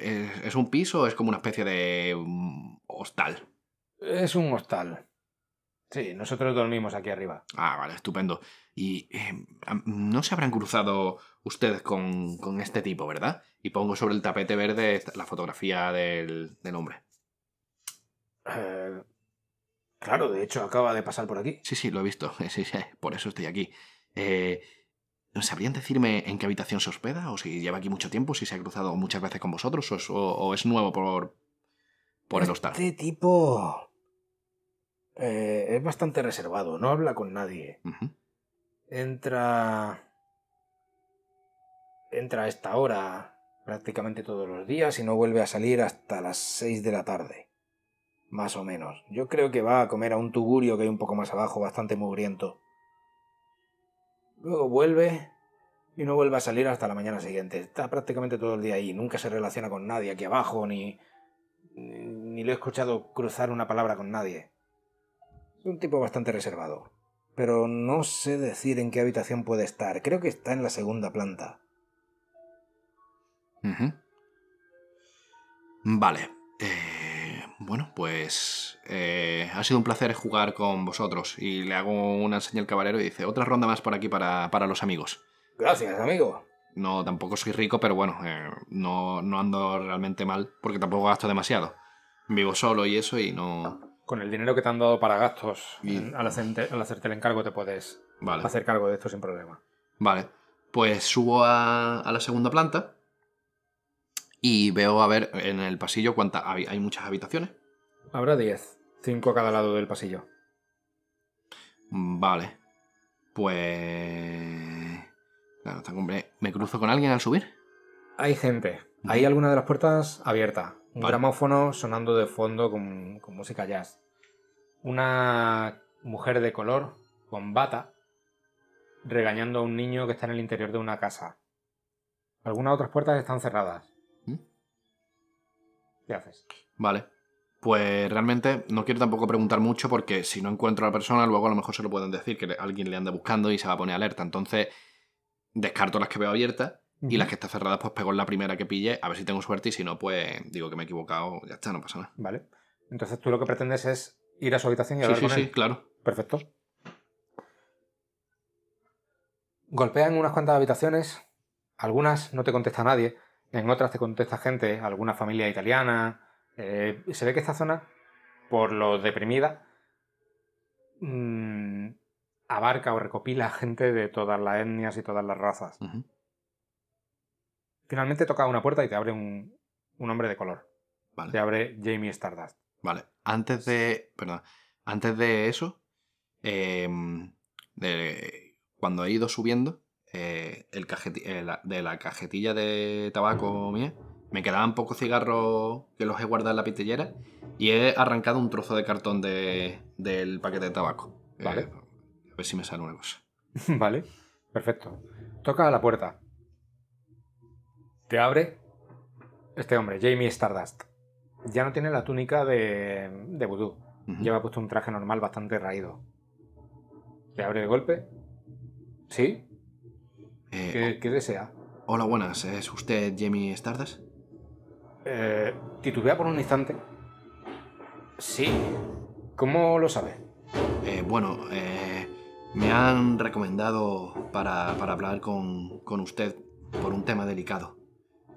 ¿Es, es un piso? ¿Es como una especie de mm, hostal? Es un hostal. Sí, nosotros dormimos aquí arriba. Ah, vale, estupendo. Y eh, no se habrán cruzado ustedes con, con este tipo, ¿verdad? Y pongo sobre el tapete verde la fotografía del, del hombre. Eh, claro, de hecho acaba de pasar por aquí. Sí, sí, lo he visto. Sí, sí, por eso estoy aquí. Eh, ¿Sabrían decirme en qué habitación se hospeda? ¿O si lleva aquí mucho tiempo? ¿Si se ha cruzado muchas veces con vosotros? ¿O es, o- o es nuevo por, por el hostal? Este tipo eh, es bastante reservado, no habla con nadie. Entra. Entra a esta hora prácticamente todos los días y no vuelve a salir hasta las 6 de la tarde. Más o menos. Yo creo que va a comer a un tugurio que hay un poco más abajo, bastante mugriento. Luego vuelve y no vuelve a salir hasta la mañana siguiente. Está prácticamente todo el día ahí. Nunca se relaciona con nadie aquí abajo, ni, ni, lo he escuchado cruzar una palabra con nadie. Es un tipo bastante reservado. Pero no sé decir en qué habitación puede estar. Creo que está en la segunda planta. Ujú. Vale. Bueno, pues eh, ha sido un placer jugar con vosotros. Y le hago una señal al caballero y dice, otra ronda más por aquí para, para los amigos. Gracias, amigo. No, tampoco soy rico, pero bueno, eh, no, no ando realmente mal porque tampoco gasto demasiado. Vivo solo y eso y no... Con el dinero que te han dado para gastos, Y- al, hacerte, al hacerte el encargo te puedes Vale. hacer cargo de esto sin problema. Vale. Pues subo a, a la segunda planta y veo a ver en el pasillo cuánta... Hay, hay muchas habitaciones. Habrá 10, 5 a cada lado del pasillo. Vale. Pues... Claro, ¿me- ¿Me cruzo con alguien al subir? Hay gente. Hay alguna de las puertas abierta. Un Vale. gramófono sonando de fondo con, con música jazz. Una mujer de color con bata regañando a un niño que está en el interior de una casa. Algunas otras puertas están cerradas. ¿Qué haces? Vale. Pues realmente no quiero tampoco preguntar mucho porque si no encuentro a la persona, luego a lo mejor se lo pueden decir que alguien le anda buscando y se va a poner alerta. Entonces, descarto las que veo abiertas y las que están cerradas, pues pego en la primera que pille, a ver si tengo suerte y si no, pues digo que me he equivocado, ya está, no pasa nada. Vale. Entonces tú lo que pretendes es ir a su habitación y Sí, hablar sí, con sí, él. claro. Perfecto. Golpean unas cuantas habitaciones, algunas no te contesta nadie, en otras te contesta gente, alguna familia italiana. eh, se ve que esta zona, por lo deprimida, mm, abarca o recopila gente de todas las etnias y todas las razas. Finalmente toca una puerta y te abre un, un hombre de color. Te Vale. abre Jamie Stardust. Vale. Antes de. Perdón. Antes de eso. em, de- cuando he ido subiendo. Eh, el cajeti- eh, de la cajetilla de tabaco mía. Me quedaban pocos cigarros que los he guardado en la pitillera. Y he arrancado un trozo de cartón de, del paquete de tabaco. Vale. Eh, a ver si me sale una cosa. vale, perfecto. Toca a la puerta. Te abre este hombre, Jamie Stardust. Ya no tiene la túnica de, de vudú. Ujú. Lleva puesto un traje normal bastante raído. Te abre de golpe. ¿Sí? Eh, ¿Qué, qué desea? Hola, buenas. ¿Es usted Jamie Stardust? Eh, titubea por un instante. Sí. ¿Cómo lo sabe? Eh, bueno, eh, me han recomendado para, para hablar con, con usted por un tema delicado.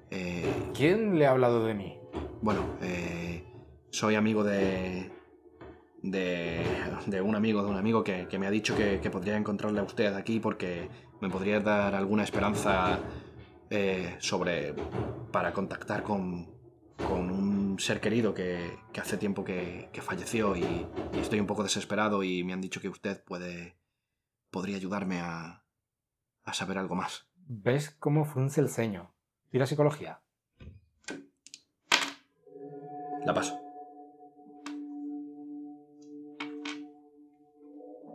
Eh, ¿Quién le ha hablado de mí? bueno, eh, soy amigo de, de, de un amigo de un amigo que, que me ha dicho que, que podría encontrarle a usted aquí porque me podría dar alguna esperanza eh, sobre para contactar con, con un ser querido que, que hace tiempo que, que falleció y, y estoy un poco desesperado y me han dicho que usted puede podría ayudarme a, a saber algo más. ¿Ves cómo frunce el ceño? ¿Tira psicología? La paso.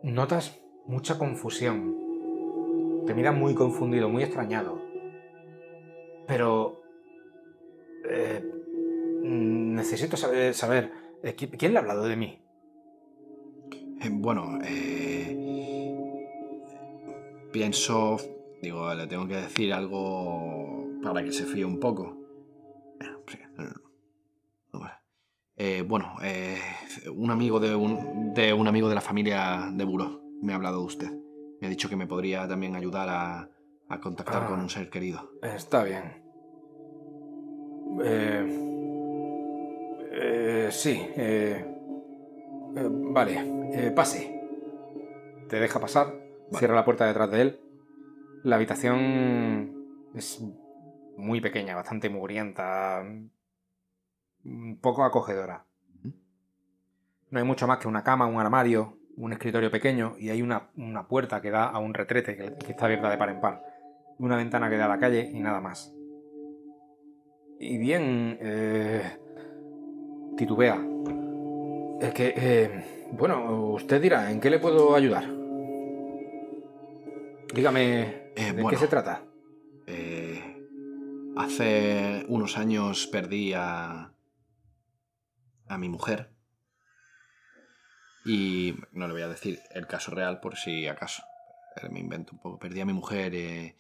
Notas mucha confusión. Te mira muy confundido, muy extrañado. Pero... eh, necesito saber... saber eh, ¿qui- ¿Quién le ha hablado de mí? Eh, bueno, eh, pienso, digo, le tengo que decir algo para que se fíe un poco. Eh. Eh, bueno, eh, un amigo de un, de un amigo de la familia de Buró me ha hablado de usted. Me ha dicho que me podría también ayudar a, a contactar Ah. con un ser querido. Está bien. Eh, eh, sí. eh, eh, vale. eh, pase. Te deja pasar. Cierra la puerta detrás de él. La habitación es muy pequeña, bastante mugrienta. Un poco acogedora. No hay mucho más que una cama, un armario, un escritorio pequeño y hay una, una puerta que da a un retrete que, que está abierta de par en par. Una ventana que da a la calle y nada más. Y bien, eh, titubea. Es que, eh, bueno, usted dirá, ¿en qué le puedo ayudar? Dígame, Eh, ¿de bueno. qué se trata? Eh, hace unos años perdí a, a mi mujer. Y no le voy a decir el caso real por si acaso. Me invento un poco. Perdí a mi mujer eh,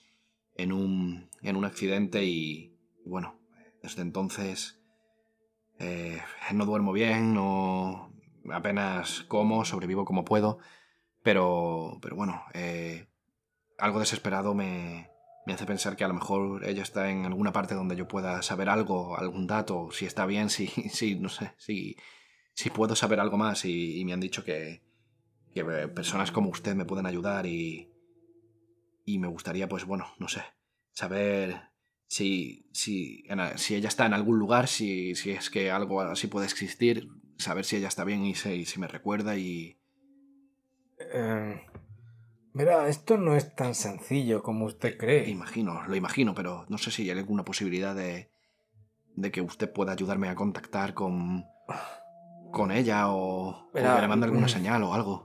en, un, en un accidente y, y bueno, desde entonces Eh, no duermo bien, no apenas como, sobrevivo como puedo, pero, pero bueno, eh, algo desesperado me, me hace pensar que a lo mejor ella está en alguna parte donde yo pueda saber algo, algún dato, si está bien, si, si no sé, si, si puedo saber algo más. Y, me han dicho que, que, personas como usted me pueden ayudar y, y me gustaría, pues bueno, no sé, saber si, si, si ella está en algún lugar, si, si es que algo así puede existir, saber si ella está bien y si, si me recuerda y... Eh, Mira, esto no es tan sencillo como usted cree. Imagino, lo imagino, pero no sé si hay alguna posibilidad de, de que usted pueda ayudarme a contactar con, con ella o, que le mande alguna mm, señal o algo.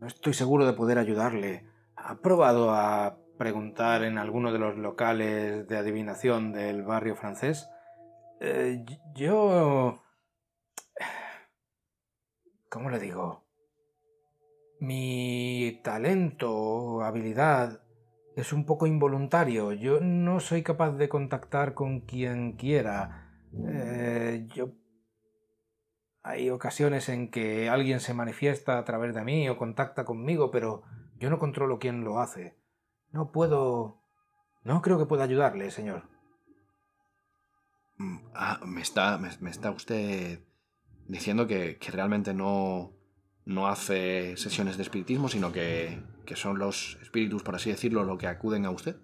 No estoy seguro de poder ayudarle. ¿Ha probado a preguntar en alguno de los locales de adivinación del barrio francés? Eh, yo... ¿Cómo le digo? Mi talento o habilidad es un poco involuntario. Yo no soy capaz de contactar con quien quiera. Eh, yo hay ocasiones en que alguien se manifiesta a través de mí o contacta conmigo, pero yo no controlo quién lo hace. No puedo... No creo que pueda ayudarle, señor. Mm, ah, me está, me, está usted diciendo que realmente no, no hace sesiones de espiritismo, sino que, son los espíritus, por así decirlo, lo que acuden a usted.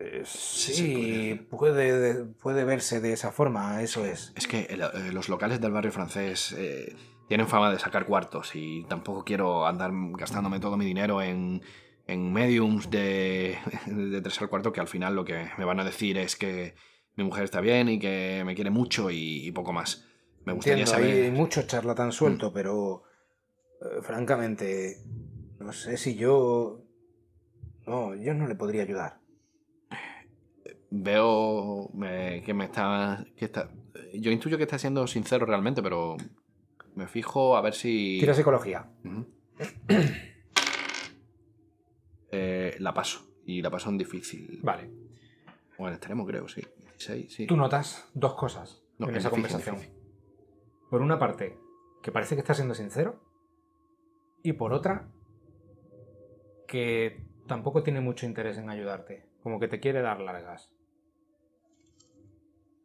Eh, sí, puede, puede verse de esa forma, eso es. Es que eh, los locales del barrio francés eh, tienen fama de sacar cuartos y tampoco quiero andar gastándome todo mi dinero en, en mediums de, de tres al cuarto que al final lo que me van a decir es que mi mujer está bien y que me quiere mucho y, poco más. Me gustaría saber... Hay mucho charlatán suelto, mm. pero eh, francamente, no sé si yo... No, yo no le podría ayudar. Veo que me está, que está... Yo intuyo que está siendo sincero realmente, pero me fijo a ver si... Tira psicología. Eh, la paso. Y la paso en difícil. Vale. O en extremo, creo, sí. sí. Tú notas dos cosas en, esa conversación. Por una parte, que parece que está siendo sincero y por otra, que tampoco tiene mucho interés en ayudarte, como que te quiere dar largas.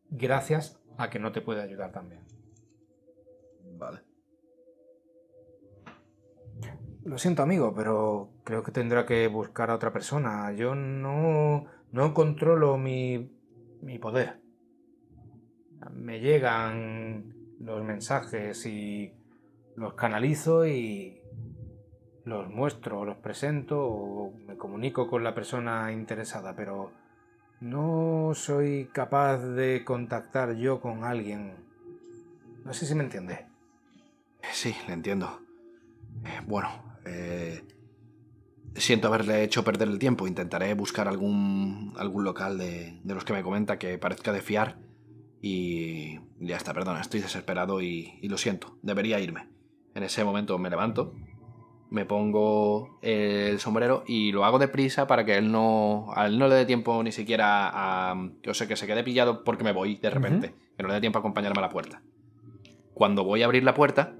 Gracias a que no te puede ayudar también. Vale. Lo siento amigo, pero creo que tendrá que buscar a otra persona. Yo no, no controlo mi, mi poder. Me llegan los mensajes y los canalizo y, los muestro, los presento o me comunico con la persona interesada, pero no soy capaz de contactar yo con alguien. No sé si me entiende. Sí, le entiendo. Eh, bueno, eh, siento haberle hecho perder el tiempo. Intentaré buscar algún, algún local de, los que me comenta que parezca de fiar. Y ya está, perdona, estoy desesperado y lo siento. Debería irme. En ese momento me levanto, me pongo el sombrero y lo hago deprisa para que él no, a él no le dé tiempo ni siquiera a... O sea, que se quede pillado porque me voy de repente. Que no le dé tiempo a acompañarme a la puerta. Cuando voy a abrir la puerta,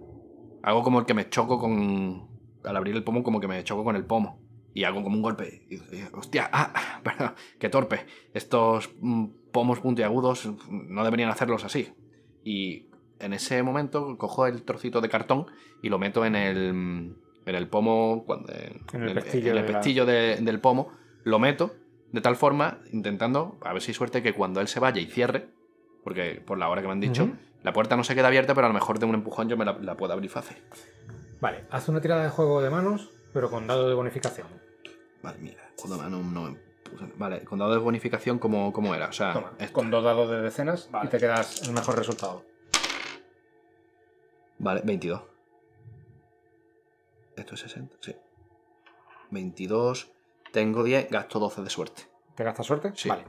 hago como el que me choco con... Al abrir el pomo, como que me choco con el pomo. Y hago como un golpe. Y, hostia, ah, perdón, qué torpe. Estos mm, pomos puntiagudos no deberían hacerlos así. Y en ese momento cojo el trocito de cartón y lo meto en el en el pomo, cuando, en el, pestillo, del pomo, lo meto de tal forma, intentando, a ver si hay suerte, que cuando él se vaya y cierre, porque por la hora que me han dicho, la puerta no se queda abierta, pero a lo mejor de un empujón yo me la, puedo abrir fácil. Vale, haz una tirada de juego de manos, pero con dado de bonificación. Vale, mira, con manos no Vale, con dado de bonificación, ¿cómo, cómo era? O sea, con dos dados de decenas y te quedas el mejor resultado. Vale, 22. Esto es 60, sí. 22. Tengo 10, gasto 12 de suerte. ¿Te gastas suerte? Sí. Vale.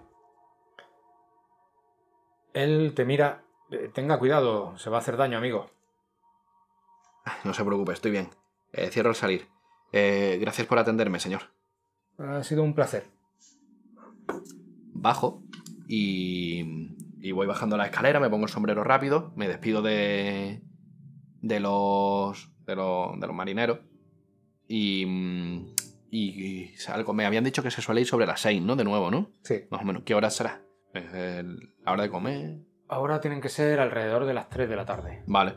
Él te mira. Eh, tenga cuidado, se va a hacer daño, amigo. No se preocupe, estoy bien. Eh, cierro al salir. Eh, gracias por atenderme, señor. Ha sido un placer. Bajo y, Y voy bajando la escalera, me pongo el sombrero rápido, me despido de. de los. de los, de los marineros. Y. mm, y salgo. Me habían dicho que se suele ir sobre las 6, ¿no? De nuevo, ¿no? Sí. Más o menos. ¿Qué hora será? La hora de comer. Ahora tienen que ser alrededor de las 3 de la tarde. Vale.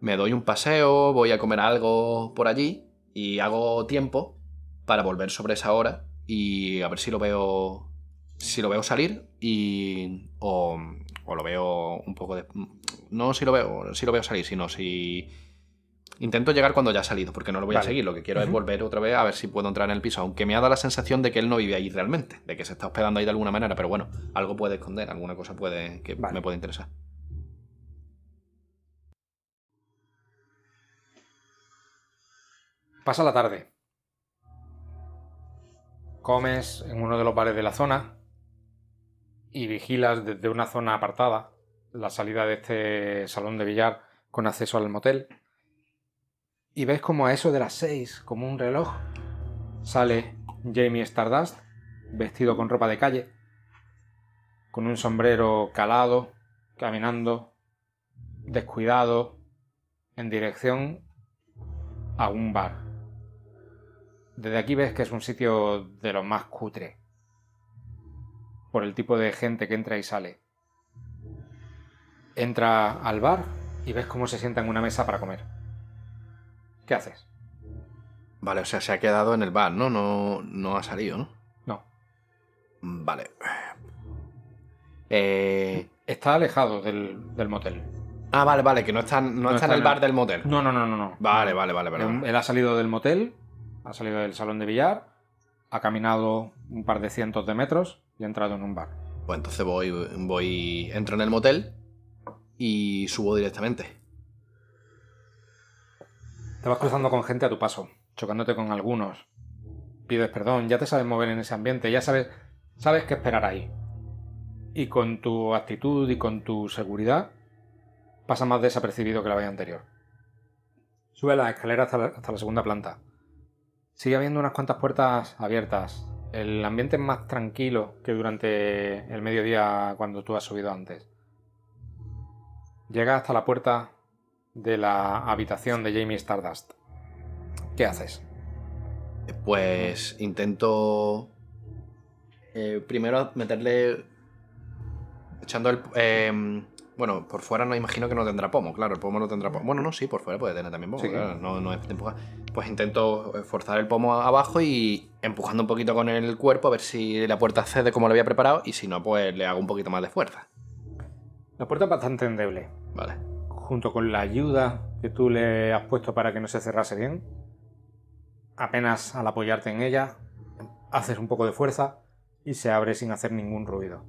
Me doy un paseo, voy a comer algo por allí y hago tiempo para volver sobre esa hora y a ver si lo veo. Si lo veo salir y. o, o lo veo un poco de. No si lo veo, si lo veo salir, sino si. Intento llegar cuando ya ha salido, porque no lo voy a seguir. Lo que quiero es volver otra vez a ver si puedo entrar en el piso. Aunque me ha dado la sensación de que él no vive ahí realmente, de que se está hospedando ahí de alguna manera, pero bueno, algo puede esconder, alguna cosa puede que Vale. me puede interesar. Pasa la tarde. Comes en uno de los bares de la zona y vigilas desde una zona apartada la salida de este salón de billar con acceso al motel. Y ves como a eso de las 6, como un reloj, sale Jamie Stardust, vestido con ropa de calle, con un sombrero calado, caminando, descuidado, en dirección a un bar. Desde aquí ves que es un sitio de lo más cutre. Por el tipo de gente que entra y sale. Entra al bar y ves cómo se sienta en una mesa para comer. ¿Qué haces? Vale, o sea, se ha quedado en el bar, ¿no? No, no ha salido, ¿no? No. Vale. Eh... Está alejado del, del motel. Ah, vale, vale, que no está, no No está en el bar el- del motel. No, no, no, no. no. Vale, vale, vale, vale. Él, él ha salido del motel, ha salido del salón de billar, ha caminado un par de cientos de metros y ha entrado en un bar. Pues entonces voy, voy, entro en el motel y subo directamente. Te vas cruzando con gente a tu paso, chocándote con algunos. Pides perdón, ya te sabes mover en ese ambiente, ya sabes, sabes qué esperar ahí. Y con tu actitud y con tu seguridad, pasa más desapercibido que la vez anterior. Sube la escalera hasta la, hasta la segunda planta. Sigue habiendo unas cuantas puertas abiertas. El ambiente es más tranquilo que durante el mediodía cuando tú has subido antes. Llega hasta la puerta de la habitación de Jamie Stardust. ¿Qué haces? Pues intento eh, primero meterle echando el eh, bueno por fuera no imagino que no tendrá pomo claro el pomo no tendrá pomo bueno no sí por fuera puede tener también pomo Sí. claro, no, no es de empujar pues intento eh, forzar el pomo abajo y empujando un poquito con el cuerpo a ver si la puerta cede como lo había preparado y si no pues le hago un poquito más de fuerza La puerta es bastante endeble. vale Junto con la ayuda que tú le has puesto para que no se cerrase bien, apenas al apoyarte en ella, haces un poco de fuerza y se abre sin hacer ningún ruido.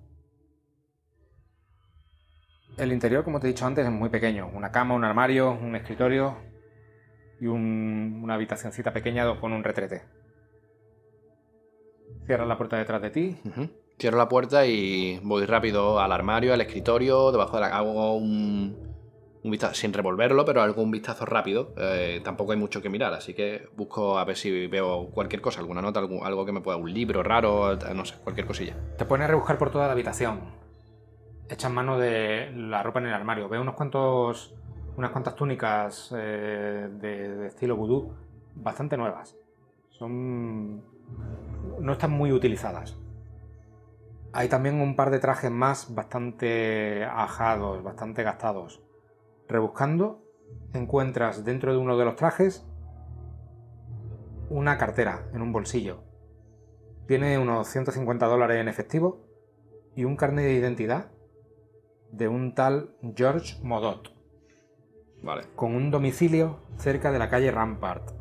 El interior, como te he dicho antes, es muy pequeño. Una cama, un armario, un escritorio y un- una habitacioncita pequeña con un retrete. Cierras la puerta detrás de ti. Cierro la puerta y voy rápido al armario, al escritorio, debajo de la hago un, sin revolverlo, pero un vistazo rápido. Eh, tampoco hay mucho que mirar, así que busco a ver si veo cualquier cosa, alguna nota, algún- algo que me pueda, un libro raro, no sé, cualquier cosilla. Te pones a rebuscar por toda la habitación. Echas mano de la ropa en el armario. Ves unos cuantos, unas cuantas túnicas eh, de, de estilo vudú bastante nuevas. Son. no están muy utilizadas. Hay también un par de trajes más bastante ajados, bastante gastados. Rebuscando, encuentras dentro de uno de los trajes una cartera en un bolsillo. Tiene unos 150 dólares en efectivo y un carnet de identidad de un tal George Modot, Vale. con un domicilio cerca de la calle Rampart.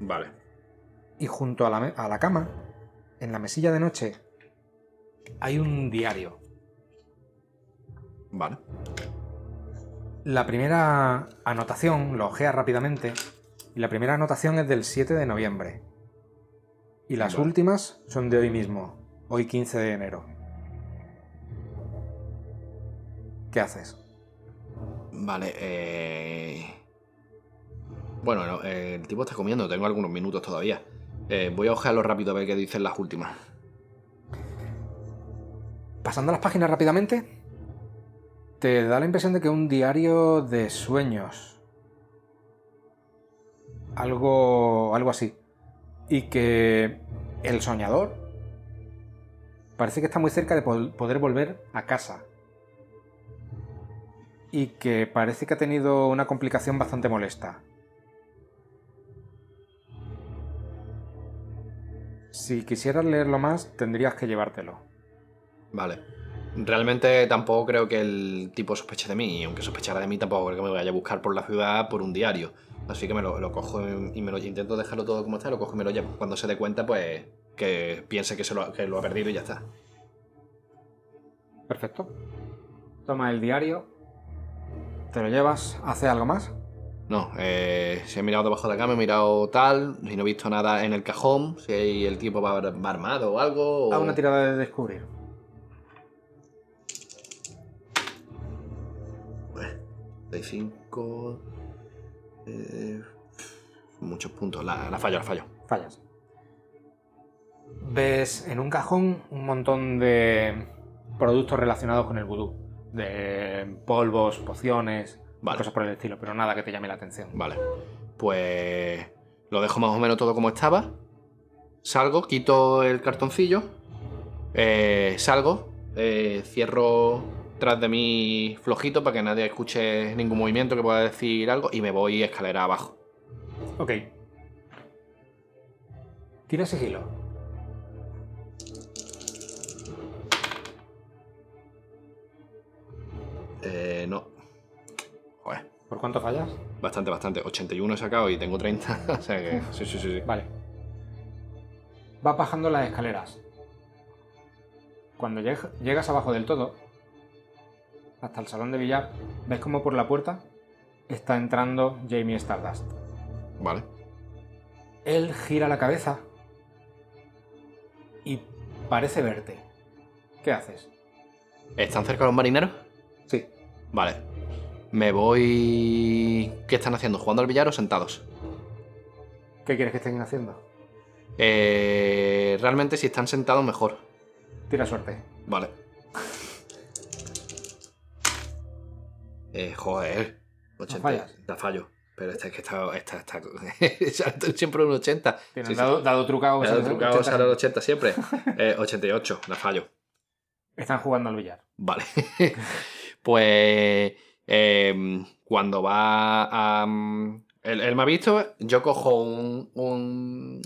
Vale. Y junto a la, a la cama, en la mesilla de noche, hay un diario. Vale. La primera anotación, lo ojea rápidamente, y la primera anotación es del 7 de noviembre. Y las Vale. últimas son de hoy mismo, hoy 15 de enero. ¿Qué haces? Vale, eh... Bueno, no, eh, el tipo está comiendo, tengo algunos minutos todavía. Eh, voy a ojearlo rápido a ver qué dicen las últimas. pasando las páginas rápidamente, te da la impresión de que un diario de sueños. Algo, algo así. Y que el soñador parece que está muy cerca de poder volver a casa. Y que parece que ha tenido una complicación bastante molesta. Si quisieras leerlo más, tendrías que llevártelo. Vale. Realmente tampoco creo que el tipo sospeche de mí, y aunque sospechara de mí, tampoco creo que me vaya a buscar por la ciudad por un diario. Así que me lo, cojo y me lo intento dejarlo todo como está, lo cojo y me lo llevo. Cuando se dé cuenta, pues que piense que, se lo, que lo ha perdido y ya está. Perfecto. Toma el diario, te lo llevas, ¿hace algo más? No, eh, si he mirado debajo de la cama, he mirado tal, y no he visto nada en el cajón, si el tipo va, armado o algo. O... una tirada de descubrir. De 5. Eh, muchos puntos. La, la, fallo, la fallo. Fallas. Ves en un cajón un montón de productos relacionados con el vudú. De polvos, pociones, cosas por el estilo, pero nada que te llame la atención. Vale. Pues lo dejo más o menos todo como estaba. Salgo, quito el cartoncillo. Eh, salgo, eh, cierro tras de mí flojito para que nadie escuche ningún movimiento que pueda decir algo y me voy escalera abajo. Ok. Tira sigilo. Eh, no. Joder. ¿Por cuánto fallas? Bastante, bastante. 81 he sacado y tengo 30. o sea que. Sí, sí, sí, sí. Vale. Va bajando las escaleras. Cuando llegas abajo del todo, hasta el salón de billar, ves como por la puerta está entrando Jamie Stardust. Vale. Él gira la cabeza y parece verte. ¿Qué haces? ¿Están cerca los marineros? Sí. Vale. Me voy... ¿Qué están haciendo? ¿Jugando al billar o sentados? ¿Qué quieres que estén haciendo? Eh, realmente si están sentados mejor. Tira suerte. Vale. Eh, joder. 80. La fallo. Pero este es que está. está, está siempre un 80. Tienen dado, dado, trucado. Dado trucado sale 80 siempre. Eh, 88, la fallo. Están jugando al billar. Vale. pues. Eh, cuando va a. Um, él, me ha visto, yo cojo un, un,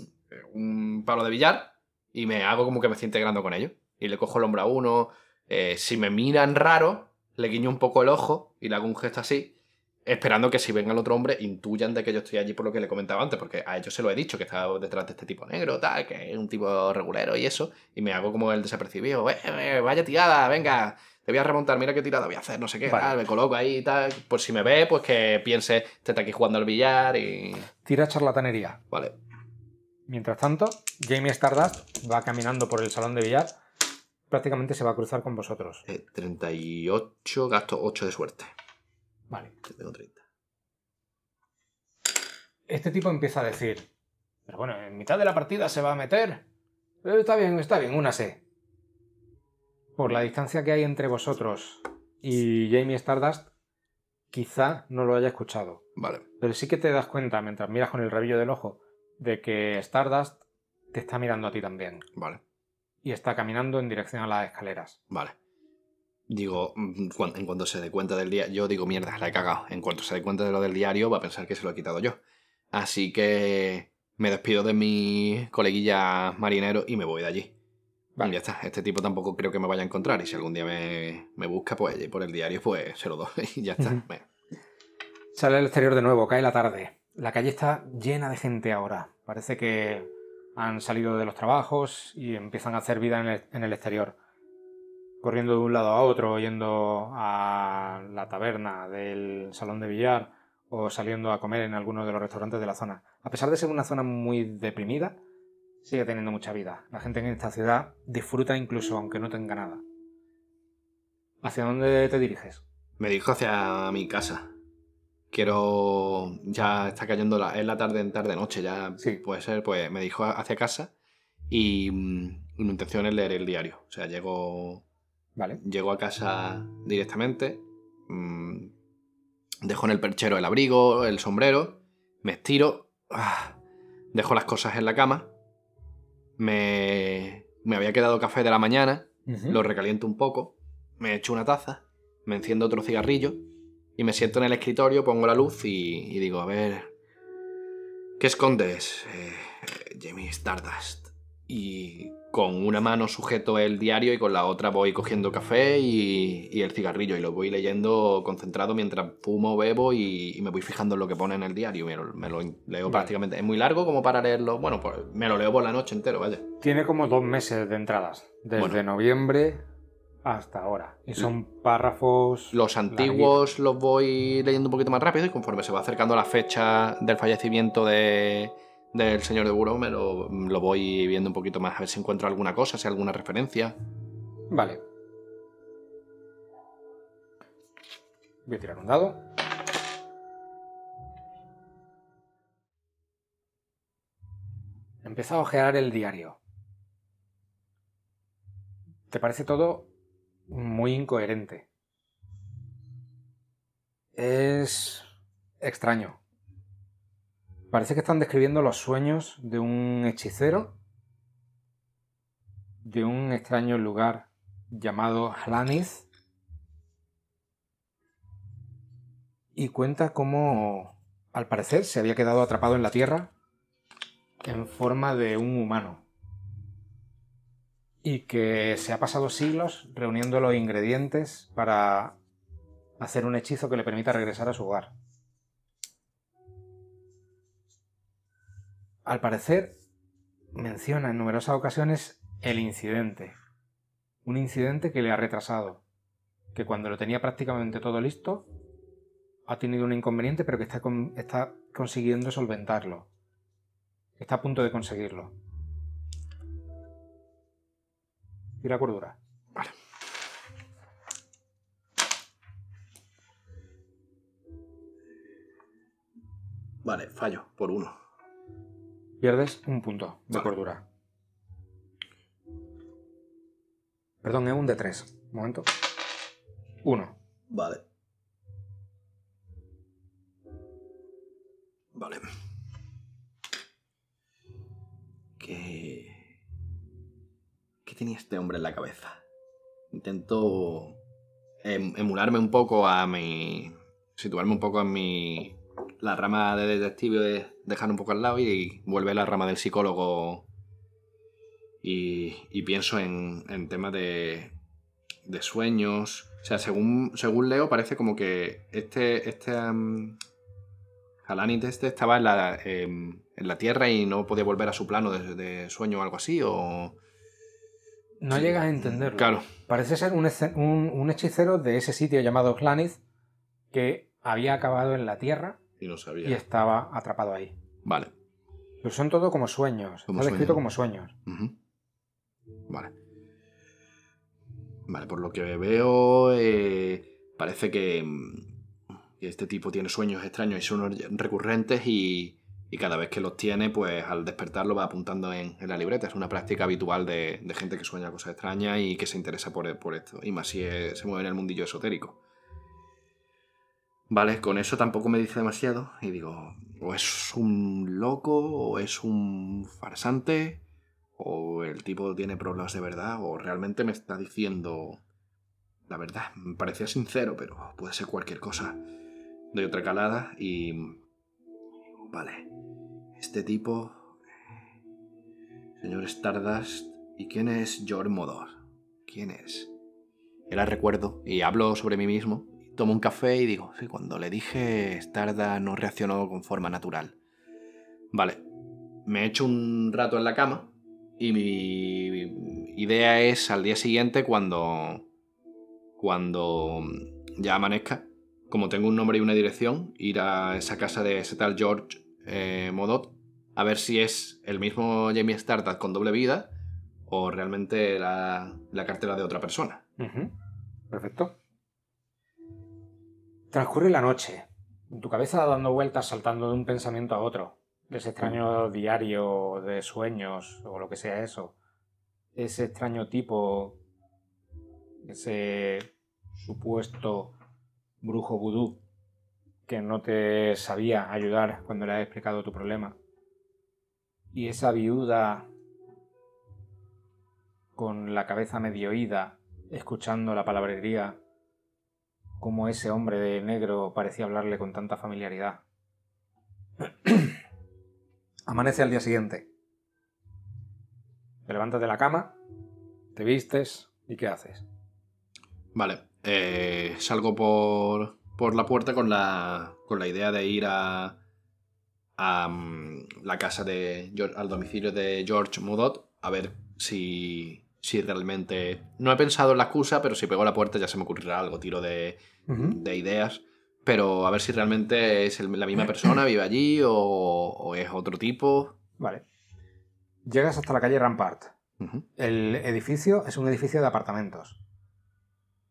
un, palo de billar y me hago como que me estoy integrando con ellos. Y le cojo el hombro a uno. Eh, si me miran raro, le guiño un poco el ojo y le hago un gesto así, esperando que si venga el otro hombre intuyan de que yo estoy allí por lo que le comentaba antes, porque a ellos se lo he dicho, que estaba detrás de este tipo negro, tal, que es un tipo regulero y eso, y me hago como el desapercibido, eh, eh, vaya tirada, venga, te voy a remontar, mira qué tirada voy a hacer, no sé qué, me coloco ahí y tal, por si me ve, pues que piense, este está aquí jugando al billar y... Tira charlatanería. Vale. Mientras tanto, Jamie Stardust va caminando por el salón de billar prácticamente se va a cruzar con vosotros. 38, eh, gasto 8 de suerte. Vale. tengo 30. Este tipo empieza a decir, pero bueno, en mitad de la partida se va a meter. Eh, está bien, está bien, una C. Por la distancia que hay entre vosotros y Jamie Stardust, quizá no lo haya escuchado. Vale. Pero sí que te das cuenta, mientras miras con el rabillo del ojo, de que Stardust te está mirando a ti también. Vale y está caminando en dirección a las escaleras. Vale. Digo, mm, en cuanto se dé cuenta del día, yo digo, mierda, la he cagado. En cuanto se dé cuenta de lo del diario, va a pensar que se lo he quitado yo. Así que me despido de mi coleguilla marinero y me voy de allí. Vale. Ya está, este tipo tampoco creo que me vaya a encontrar y si algún día me, busca, pues por el diario, pues se lo doy y ya está. Sale al exterior de nuevo, cae la tarde. La calle está llena de gente ahora. Parece que han salido de los trabajos y empiezan a hacer vida en el, exterior. Corriendo de un lado a otro, yendo a la taberna del salón de billar o saliendo a comer en alguno de los restaurantes de la zona. A pesar de ser una zona muy deprimida, sigue teniendo mucha vida. La gente en esta ciudad disfruta incluso aunque no tenga nada. ¿Hacia dónde te diriges? Me dirijo hacia mi casa quiero, ya está cayendo, la, es la tarde en tarde noche, ya sí. puede ser, pues me dijo hacia casa y mm, mi intención es leer el diario. O sea, llego Vale. Llego a casa directamente, mm, dejo en el perchero el abrigo, el sombrero, me estiro, ah, dejo las cosas en la cama, me, me había quedado café de la mañana, lo recaliento un poco, me echo una taza, me enciendo otro cigarrillo y me siento en el escritorio, pongo la luz y, y digo, a ver, ¿qué escondes, eh, Jamie Stardust? Y con una mano sujeto el diario y con la otra voy cogiendo café y, y el cigarrillo y lo voy leyendo concentrado mientras fumo, bebo y, y me voy fijando en lo que pone en el diario. Me lo, me lo leo prácticamente. Es muy largo como para leerlo. Bueno, pues me lo leo por la noche entero, vaya. Tiene como dos meses de entradas, desde Bueno. noviembre hasta ahora. Y son párrafos. Los antiguos los voy leyendo un poquito más rápido y conforme se va acercando la fecha del fallecimiento de, del señor de Buró, me lo, lo voy viendo un poquito más, a ver si encuentro alguna cosa, si hay alguna referencia. Vale. Voy a tirar un dado. Empieza a ojear el diario. Te parece todo muy incoherente. Es extraño. Parece que están describiendo los sueños de un hechicero de un extraño lugar llamado Hlanis y cuenta cómo al parecer se había quedado atrapado en la tierra en forma de un humano y que se ha pasado siglos reuniendo los ingredientes para hacer un hechizo que le permita regresar a su hogar. Al parecer, menciona en numerosas ocasiones el incidente. Un incidente que le ha retrasado. Que cuando lo tenía prácticamente todo listo, ha tenido un inconveniente, pero que está, está consiguiendo solventarlo. Está a punto de conseguirlo. Y la cordura. Vale, fallo, por uno. Pierdes un punto de Vale. cordura. Perdón, es un de 3. Un momento. Uno. Vale. Vale. Tenía este hombre en la cabeza? Intento em- emularme un poco a mi... situarme un poco en mi... La rama de detective, dejar un poco al lado y vuelve la rama del psicólogo y, y pienso en, en temas de, de sueños. O sea, según, según leo, parece como que este. este um, Halanit este estaba en la, em, en la Tierra y no podía volver a su plano de, de sueño o algo así, o. No llegas a entenderlo. Claro. Parece ser un, un- un hechicero de ese sitio llamado Hlaniz que había acabado en la tierra Y no sabía. y estaba atrapado ahí. Vale. Pero son todo como sueños. Como Está descrito sueños. como sueños. Vale. Vale, por lo que veo, eh, parece que, mm, que este tipo tiene sueños extraños y son recurrentes y, y cada vez que los tiene, pues al despertar lo va apuntando en, en la libreta. Es una práctica habitual de, de gente que sueña cosas extrañas y que se interesa por, por esto. Y más si se mueve en el mundillo esotérico. Vale, con eso tampoco me dice demasiado. Y digo, o es un loco, o es un farsante, o el tipo tiene problemas de verdad, o realmente me está diciendo la verdad. Me parecía sincero, pero puede ser cualquier cosa. Doy otra calada y... Vale. Este tipo... Señor Stardust. ¿Y quién es George Modor? ¿Quién es? Era recuerdo y hablo sobre mí mismo. Tomo un café y digo, sí, cuando le dije Stardust no reaccionó con forma natural. Vale. Me echo un rato en la cama y mi idea es al día siguiente cuando cuando ya amanezca, como tengo un nombre y una dirección, ir a esa casa de ese tal George eh, Modot a ver si es el mismo Jamie Stardust con doble vida o realmente la, la cartera de otra persona. Perfecto. Transcurre la noche. Tu cabeza dando vueltas, saltando de un pensamiento a otro. De ese extraño diario de sueños o lo que sea eso. Ese extraño tipo ese supuesto brujo vudú que no te sabía ayudar cuando le has explicado tu problema. Y esa viuda con la cabeza medio ida, escuchando la palabrería, como ese hombre de negro parecía hablarle con tanta familiaridad. Amanece al día siguiente. Te levantas de la cama, te vistes y ¿qué haces? Vale, eh, salgo por, por la puerta con la, con la idea de ir a, a mm, la casa de al domicilio de George Mudot a ver si, si realmente... No he pensado en la excusa, pero si pego la puerta ya se me ocurrirá algo, tiro de, de ideas. Pero a ver si realmente es el- la misma persona, vive allí o, o es otro tipo. Vale. Llegas hasta la calle Rampart. El edificio es un edificio de apartamentos.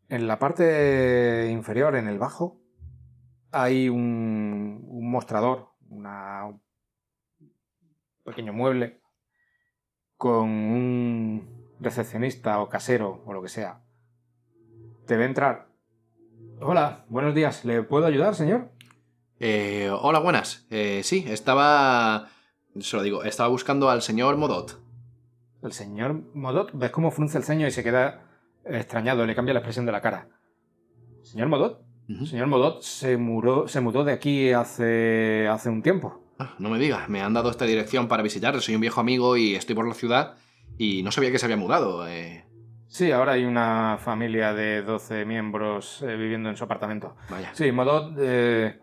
En la parte inferior, en el bajo, hay un, un mostrador, una- un pequeño mueble, con un recepcionista o casero o lo que sea. Te ve entrar. Hola, buenos días. ¿Le puedo ayudar, señor? Eh, hola, buenas. Eh, sí, estaba... Se lo digo, estaba buscando al señor Modot. El señor Modot, ¿ves cómo frunce el ceño y se queda extrañado? Le cambia la expresión de la cara. ¿Señor Modot? El señor Modot se, muró, se mudó de aquí hace, hace un tiempo. Ah, no me digas, me han dado esta dirección para visitarle. Soy un viejo amigo y estoy por la ciudad y no sabía que se había mudado. eh, Sí, ahora hay una familia de 12 miembros eh, viviendo en su apartamento. Vaya. Sí, Modot eh,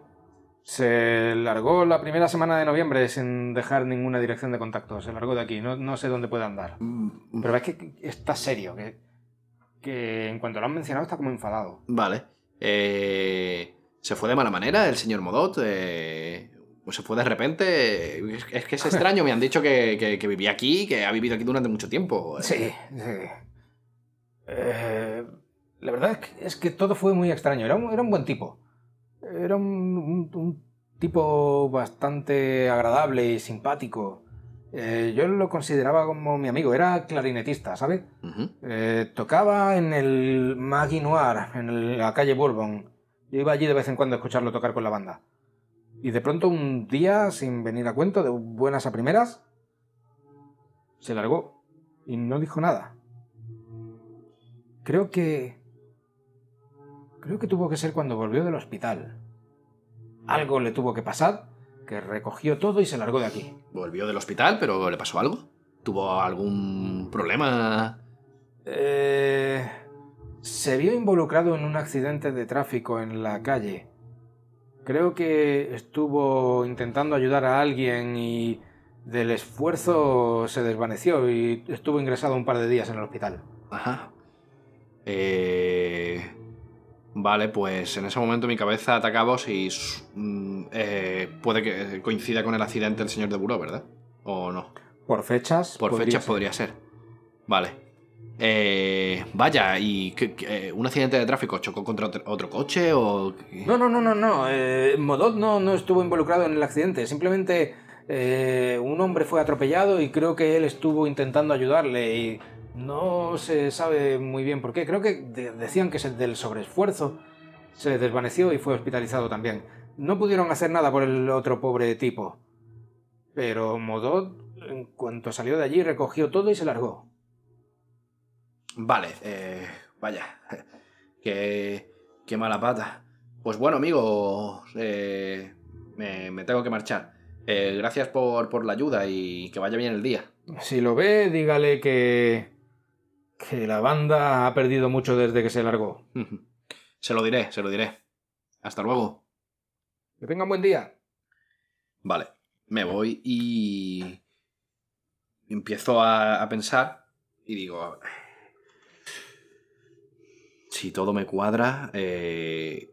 se largó la primera semana de noviembre sin dejar ninguna dirección de contacto. Se largó de aquí. No, no sé dónde puede andar. Mm, Pero ves que está serio, que, que en cuanto lo han mencionado está como enfadado. Vale. Eh, ¿Se fue de mala manera el señor Modot? Eh, ¿O se fue de repente? Es, es que es extraño, me han dicho que, que- que vivía aquí, que ha vivido aquí durante mucho tiempo. Sí, sí. Eh, la verdad es que, es que todo fue muy extraño. Era un, era un buen tipo. Era un, un- un tipo bastante agradable y simpático. Eh, yo lo consideraba como mi amigo. Era clarinetista, ¿sabes? Eh, tocaba en el Magui Noir, en el- la calle Bourbon. Yo iba allí de vez en cuando a escucharlo tocar con la banda. Y de pronto un día, sin venir a cuento, de buenas a primeras, se largó y no dijo nada. Creo que... Creo que tuvo que ser cuando volvió del hospital. Algo le tuvo que pasar, que recogió todo y se largó de aquí. Volvió del hospital, pero ¿le pasó algo? ¿Tuvo algún problema? Eh, se vio involucrado en un accidente de tráfico en la calle. Creo que estuvo intentando ayudar a alguien y del esfuerzo se desvaneció y estuvo ingresado un par de días en el hospital. Ajá. Eh, Vale, pues en ese momento mi cabeza ataca a vos y mm, eh, puede que coincida con el accidente del señor de Buró, ¿verdad? ¿O no? Por fechas. Por podría fechas ser. podría ser. Vale. Eh, vaya, ¿y qué- qué- un accidente de tráfico chocó contra otro, otro coche o...? qué? No, no, no, no, no. Eh, Modot no, no estuvo involucrado en el accidente. Simplemente eh, un hombre fue atropellado y creo que él estuvo intentando ayudarle y no se sabe muy bien por qué. Creo que de- decían que es el del sobreesfuerzo. Se desvaneció y fue hospitalizado también. No pudieron hacer nada por el otro pobre tipo. Pero Modot, en cuanto salió de allí, recogió todo y se largó. Vale, eh, vaya. Qué, qué mala pata. Pues bueno, amigo, eh, me, me tengo que marchar. Eh, gracias por, por la ayuda y que vaya bien el día. Si lo ve, dígale que... que la banda ha perdido mucho desde que se largó. Se lo diré, se lo diré. Hasta luego. Que tenga un buen día. Vale, me voy y empiezo a, a pensar y digo, si todo me cuadra, eh,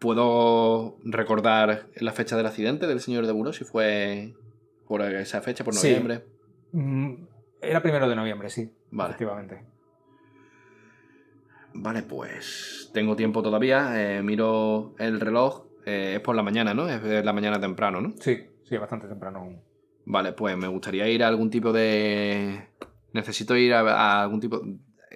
¿puedo recordar la fecha del accidente del señor de Buró? Si fue por esa fecha, por noviembre. Mm, Era primero de noviembre, sí. Vale. Efectivamente. Vale, pues tengo tiempo todavía. eh, miro el reloj. eh, es por la mañana, ¿no? Es de la mañana temprano, ¿no? Sí, sí, bastante temprano aún. Vale, pues me gustaría ir a algún tipo de. Necesito ir a, a algún tipo.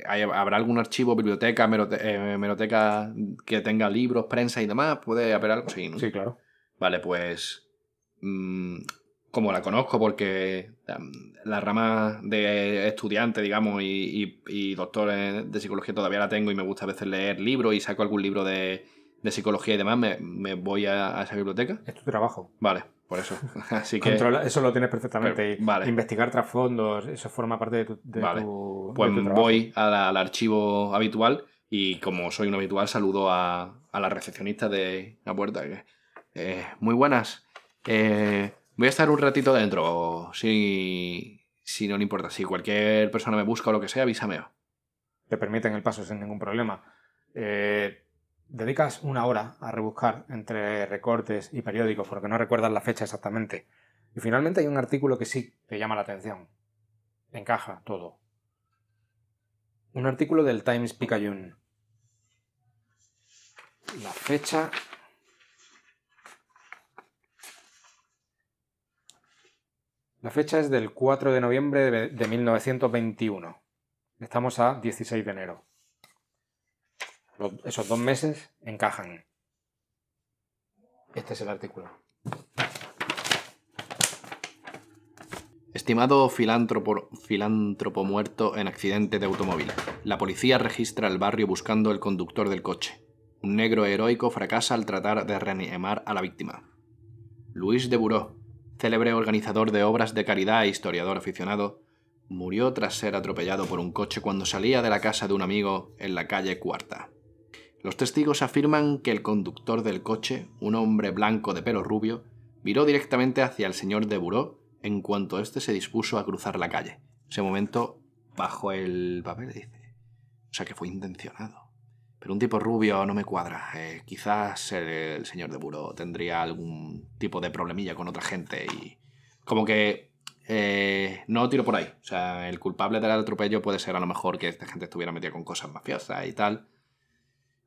¿habrá algún archivo, biblioteca, merote- eh, hemeroteca que tenga libros, prensa y demás? ¿Puede haber algo? Sí, ¿no? Sí, claro. Vale, pues. mm, como la conozco, porque mm, la rama de estudiante, digamos, y, y- y doctor de psicología todavía la tengo y me gusta a veces leer libros y saco algún libro de, de psicología y demás, me, me voy a, a esa biblioteca. Es tu trabajo. Vale, por eso. Así que. Controla- eso lo tienes perfectamente. Pero, vale. Investigar trasfondos, eso forma parte de tu, de Vale. tu- de Pues tu trabajo. voy la- al archivo habitual y como soy un habitual saludo a, a la recepcionista de la puerta. eh, muy buenas. Eh, voy a estar un ratito dentro, si, si no le importa. Si cualquier persona me busca o lo que sea, avísame. Te permiten el paso sin ningún problema. Eh, dedicas una hora a rebuscar entre recortes y periódicos porque no recuerdas la fecha exactamente. Y finalmente hay un artículo que sí te llama la atención. Encaja todo. Un artículo del Times Picayune. La fecha. La fecha es del 4 de noviembre de de 1921. Estamos a 16 de enero. Esos dos meses encajan. Este es el artículo. Estimado filántropo, filántropo muerto en accidente de automóvil. La policía registra el barrio buscando el conductor del coche. Un negro heroico fracasa al tratar de reanimar a la víctima. Luis de Buró, célebre organizador de obras de caridad e historiador aficionado, murió tras ser atropellado por un coche cuando salía de la casa de un amigo en la calle Cuarta. Los testigos afirman que el conductor del coche, un hombre blanco de pelo rubio, viró directamente hacia el señor de Buró en cuanto éste se dispuso a cruzar la calle. Ese momento, bajo el papel, dice: O sea que fue intencionado. Pero un tipo rubio no me cuadra. Eh, quizás el, señor de Buró tendría algún tipo de problemilla con otra gente y. Como que. eh, no tiro por ahí. O sea, el culpable del atropello puede ser a lo mejor que esta gente estuviera metida con cosas mafiosas y tal.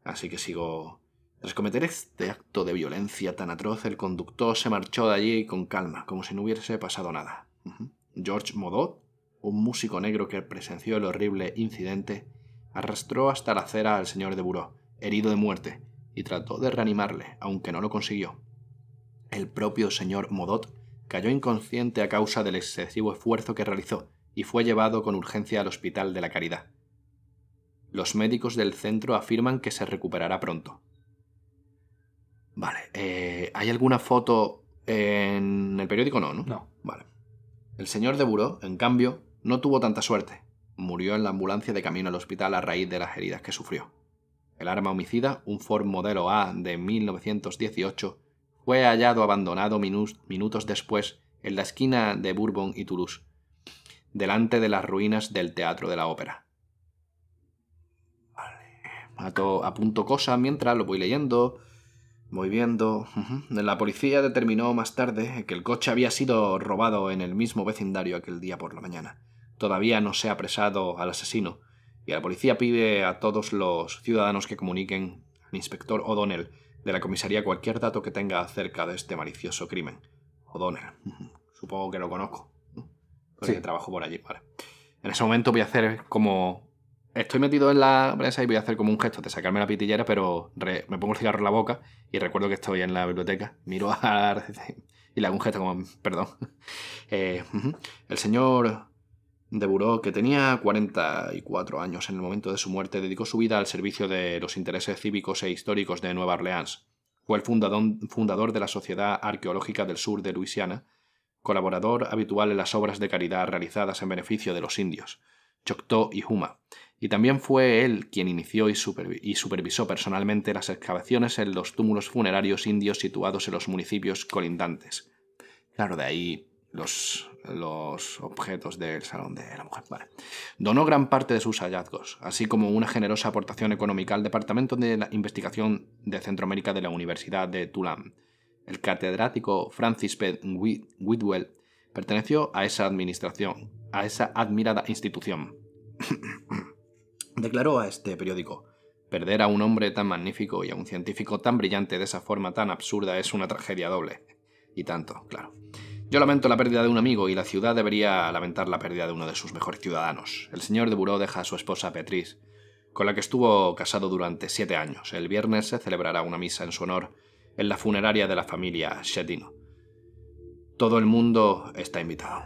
Así que sigo. Tras cometer este acto de violencia tan atroz, el conductor se marchó de allí con calma, como si no hubiese pasado nada. George Modot, un músico negro que presenció el horrible incidente, arrastró hasta la acera al señor de Buró, herido de muerte, y trató de reanimarle, aunque no lo consiguió. El propio señor Modot cayó inconsciente a causa del excesivo esfuerzo que realizó y fue llevado con urgencia al Hospital de la Caridad. Los médicos del centro afirman que se recuperará pronto. Vale, eh, ¿hay alguna foto en el periódico? No, ¿no? No. Vale. El señor de Buró, en cambio, no tuvo tanta suerte. Murió en la ambulancia de camino al hospital a raíz de las heridas que sufrió. El arma homicida, un Ford modelo A de 1918, fue hallado abandonado minutos después en la esquina de Bourbon y Toulouse, delante de las ruinas del Teatro de la Ópera. Vale. Apunto cosas mientras lo voy leyendo. Voy viendo. La policía determinó más tarde que el coche había sido robado en el mismo vecindario aquel día por la mañana. Todavía no se ha apresado al asesino, y la policía pide a todos los ciudadanos que comuniquen al inspector O'Donnell de la comisaría cualquier dato que tenga acerca de este malicioso crimen. O'Donnell. Supongo que lo conozco. ¿no? Porque Sí. trabajo por allí, vale. En ese momento voy a hacer como estoy metido en la prensa y voy a hacer como un gesto de sacarme la pitillera, pero re- me pongo el cigarro en la boca y recuerdo que estoy en la biblioteca. Miro a la y le hago un gesto como, perdón. Eh, el señor de Buró, que tenía 44 años en el momento de su muerte, dedicó su vida al servicio de los intereses cívicos e históricos de Nueva Orleans. Fue el fundador, de la Sociedad Arqueológica del Sur de Luisiana, colaborador habitual en las obras de caridad realizadas en beneficio de los indios, Choctaw y Huma, y también fue él quien inició y, y supervisó personalmente las excavaciones en los túmulos funerarios indios situados en los municipios colindantes. Claro, de ahí los, objetos del Salón de la Mujer. Vale. Donó gran parte de sus hallazgos, así como una generosa aportación económica al Departamento de la Investigación de Centroamérica de la Universidad de Tulane. El catedrático Francis P. Whit- Whitwell perteneció a esa administración, a esa admirada institución. Declaró a este periódico, perder a un hombre tan magnífico y a un científico tan brillante de esa forma tan absurda es una tragedia doble. Y tanto, claro. Yo lamento la pérdida de un amigo y la ciudad debería lamentar la pérdida de uno de sus mejores ciudadanos. El señor de Buró deja a su esposa Beatriz, con la que estuvo casado durante siete años. El viernes se celebrará una misa en su honor en la funeraria de la familia Schettino. Todo el mundo está invitado.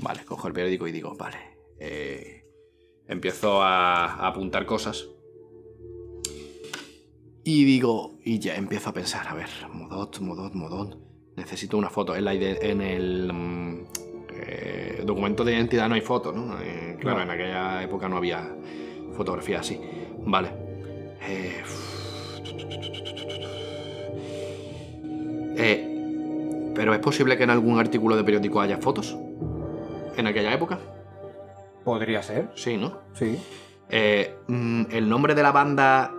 Vale, cojo el periódico y digo, vale. eh, empiezo a, a apuntar cosas. Y digo, y ya empiezo a pensar, a ver, Modot, Modot, Modot. Necesito una foto. En, la en el mm, eh, documento de identidad no hay foto, ¿no? Eh, claro, No. en aquella época no había fotografía así. Vale. Eh, eh, Pero es posible que en algún artículo de periódico haya fotos. En aquella época. Podría ser, Sí, ¿no? sí. Eh, mm, el nombre de la banda.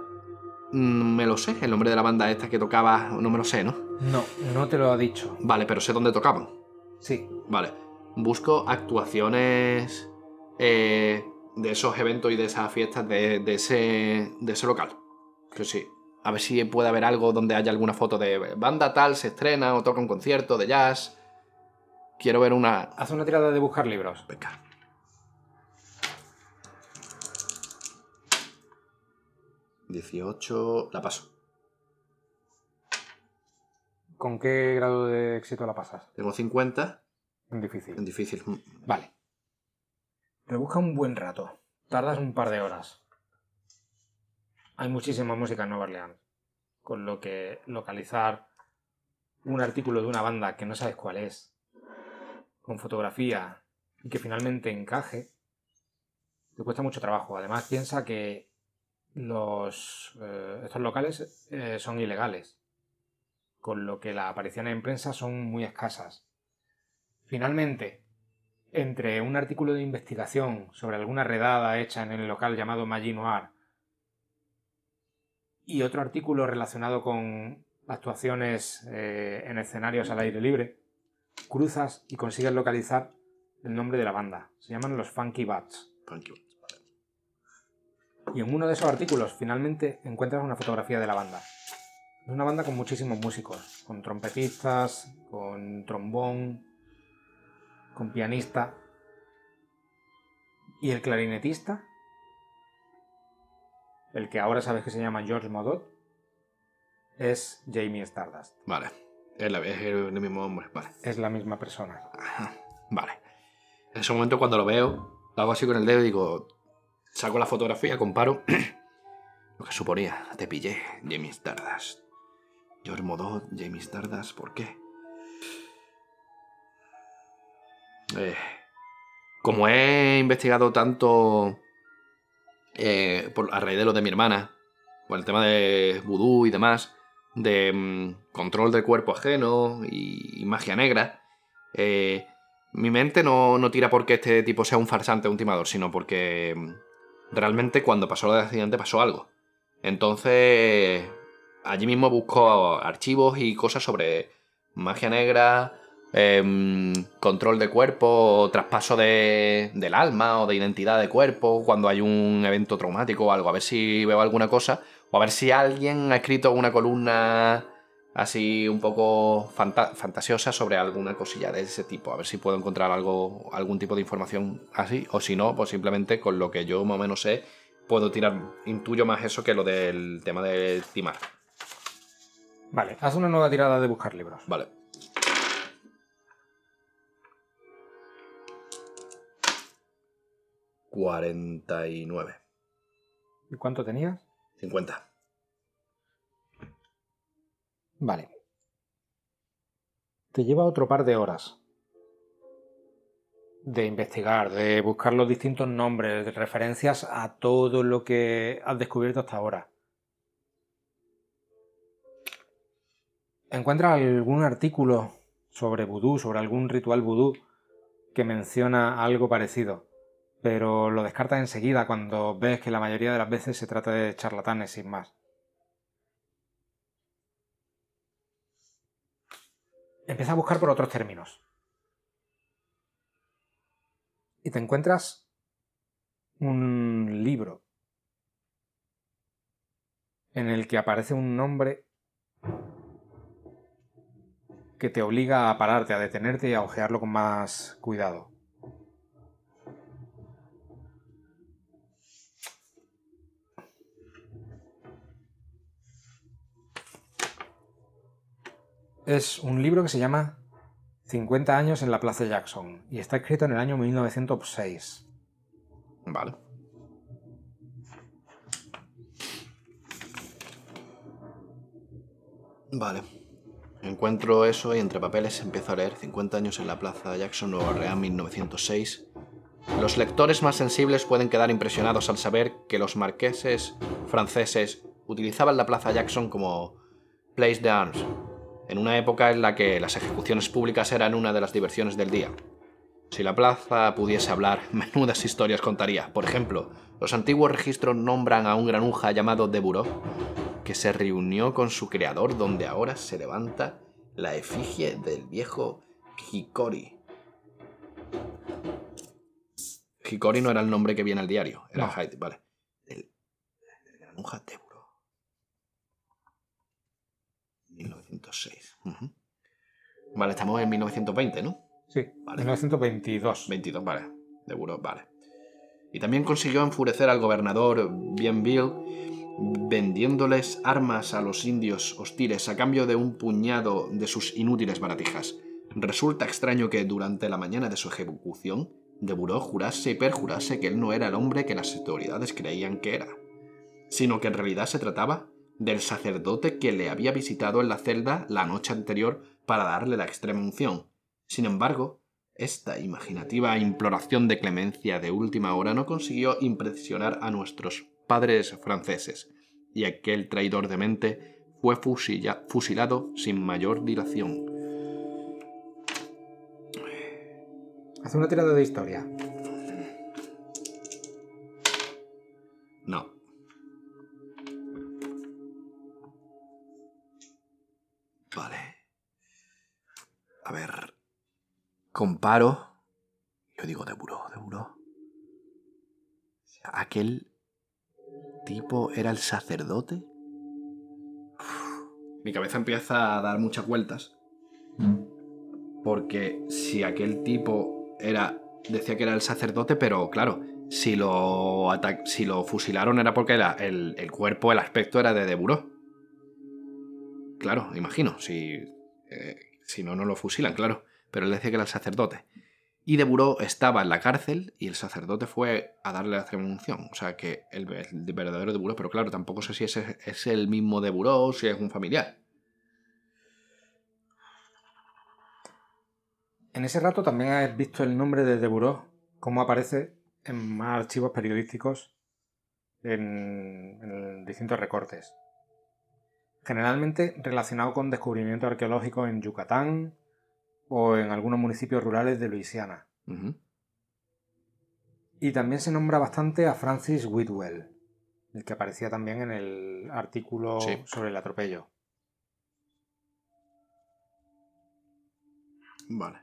mm, me lo sé. El nombre de la banda esta que tocaba. No me lo sé, ¿no? No, no te lo ha dicho. Vale, pero sé dónde tocaban. Sí. Vale. Busco actuaciones eh, de esos eventos y de esas fiestas de, de ese, de ese local. Que sí. A ver si puede haber algo donde haya alguna foto de banda tal, se estrena o toca un concierto de jazz. Quiero ver una. Haz una tirada de buscar libros. Venga. ...18... La paso. ¿Con qué grado de éxito la pasas? Tengo 50. En difícil. Difícil. Vale. Rebusca un buen rato. Tardas un par de horas. Hay muchísima música en Nueva Orleans. Con lo que localizar un artículo de una banda que no sabes cuál es, con fotografía y que finalmente encaje, te cuesta mucho trabajo. Además, piensa que los, eh, estos locales eh, son ilegales, con lo que las apariciones en prensa son muy escasas. Finalmente, entre un artículo de investigación sobre alguna redada hecha en el local llamado Magie Noir y otro artículo relacionado con actuaciones eh, en escenarios al aire libre, cruzas y consigues localizar el nombre de la banda. Se llaman los Funky Bats. Thank you. Y en uno de esos artículos finalmente encuentras una fotografía de la banda. Es una banda con muchísimos músicos, con trompetistas, con trombón, con pianista. Y el clarinetista, el que ahora sabes que se llama George Modot, es Jamie Stardust. Vale. Es, la- es el mismo hombre. Vale. Es la misma persona. Ajá, Vale. En ese momento cuando lo veo, lo hago así con el dedo y digo, saco la fotografía, comparo. lo que suponía, te pillé, Jamie Stardust. George Modot, Jamie Stardust, ¿por qué? Eh, como he investigado tanto eh, a raíz de lo de mi hermana, por el tema de vudú y demás, de mm, control del cuerpo ajeno y, magia negra, eh, mi mente no, no tira porque este tipo sea un farsante un timador, sino porque mm, realmente cuando pasó lo del accidente pasó algo. Entonces, allí mismo busco archivos y cosas sobre magia negra, em, control de cuerpo, traspaso de, del alma o de identidad de cuerpo cuando hay un evento traumático o algo, a ver si veo alguna cosa, o a ver si alguien ha escrito una columna así un poco fanta- fantasiosa sobre alguna cosilla de ese tipo, a ver si puedo encontrar algo, algún tipo de información así, o si no, pues simplemente con lo que yo más o menos sé, puedo tirar, intuyo más eso que lo del tema de timar. Vale, haz una nueva tirada de buscar libros. Vale. Cuarenta y nueve. ¿Y cuánto tenías? Cincuenta. Vale. Te lleva otro par de horas de investigar, de buscar los distintos nombres, de referencias a todo lo que has descubierto hasta ahora. ¿Encuentras algún artículo sobre vudú, sobre algún ritual vudú que menciona algo parecido? Pero lo descartas enseguida cuando ves que la mayoría de las veces se trata de charlatanes sin más. Empieza a buscar por otros términos. Y te encuentras un libro en el que aparece un nombre que te obliga a pararte, a detenerte y a ojearlo con más cuidado. Es un libro que se llama 50 años en la Plaza Jackson y está escrito en el año 1906. Vale. Vale. Encuentro eso y entre papeles empiezo a leer 50 años en la Plaza Jackson, Nueva Orleans, 1906. Los lectores más sensibles pueden quedar impresionados al saber que los marqueses franceses utilizaban la Plaza Jackson como place de arms, en una época en la que las ejecuciones públicas eran una de las diversiones del día. Si la plaza pudiese hablar, menudas historias contaría. Por ejemplo, los antiguos registros nombran a un granuja llamado Deburó, que se reunió con su creador donde ahora se levanta la efigie del viejo Hikori. Hikori no era el nombre que viene al diario, era No. Haiti, vale. El, el granuja Deburó. 1906. ujú. Vale, estamos en 1920, ¿no? Sí, Vale. 1922. 22, vale. De Buró, vale. Y también consiguió enfurecer al gobernador Bienville vendiéndoles armas a los indios hostiles a cambio de un puñado de sus inútiles baratijas. Resulta extraño que durante la mañana de su ejecución, de Buró jurase y perjurase que él no era el hombre que las autoridades creían que era, sino que en realidad se trataba del sacerdote que le había visitado en la celda la noche anterior para darle la extrema unción. Sin embargo, esta imaginativa imploración de clemencia de última hora no consiguió impresionar a nuestros padres franceses, y aquel traidor de mente fue fusilla- fusilado sin mayor dilación. Hace una tirada de historia. No. Comparo. Yo digo de buró, de buró. Aquel tipo era el sacerdote. Uf. Mi cabeza empieza a dar muchas vueltas. Porque si aquel tipo era. Decía que era el sacerdote, pero claro, si lo, si lo fusilaron era porque era el, el cuerpo, el aspecto era de Deburó. Claro, imagino, si, eh, si no, no lo fusilan, claro. Pero él decía que era el sacerdote. Y Deburó estaba en la cárcel y el sacerdote fue a darle la unción. O sea que el, ver- el verdadero Deburó, pero claro, tampoco sé si es el mismo Deburó o si es un familiar. En ese rato también has visto el nombre de Deburó, cómo aparece en más archivos periodísticos en, en distintos recortes. Generalmente relacionado con descubrimientos arqueológicos en Yucatán o en algunos municipios rurales de Luisiana. Y también se nombra bastante a Francis Whitwell, el que aparecía también en el artículo Sí. sobre el atropello. Vale.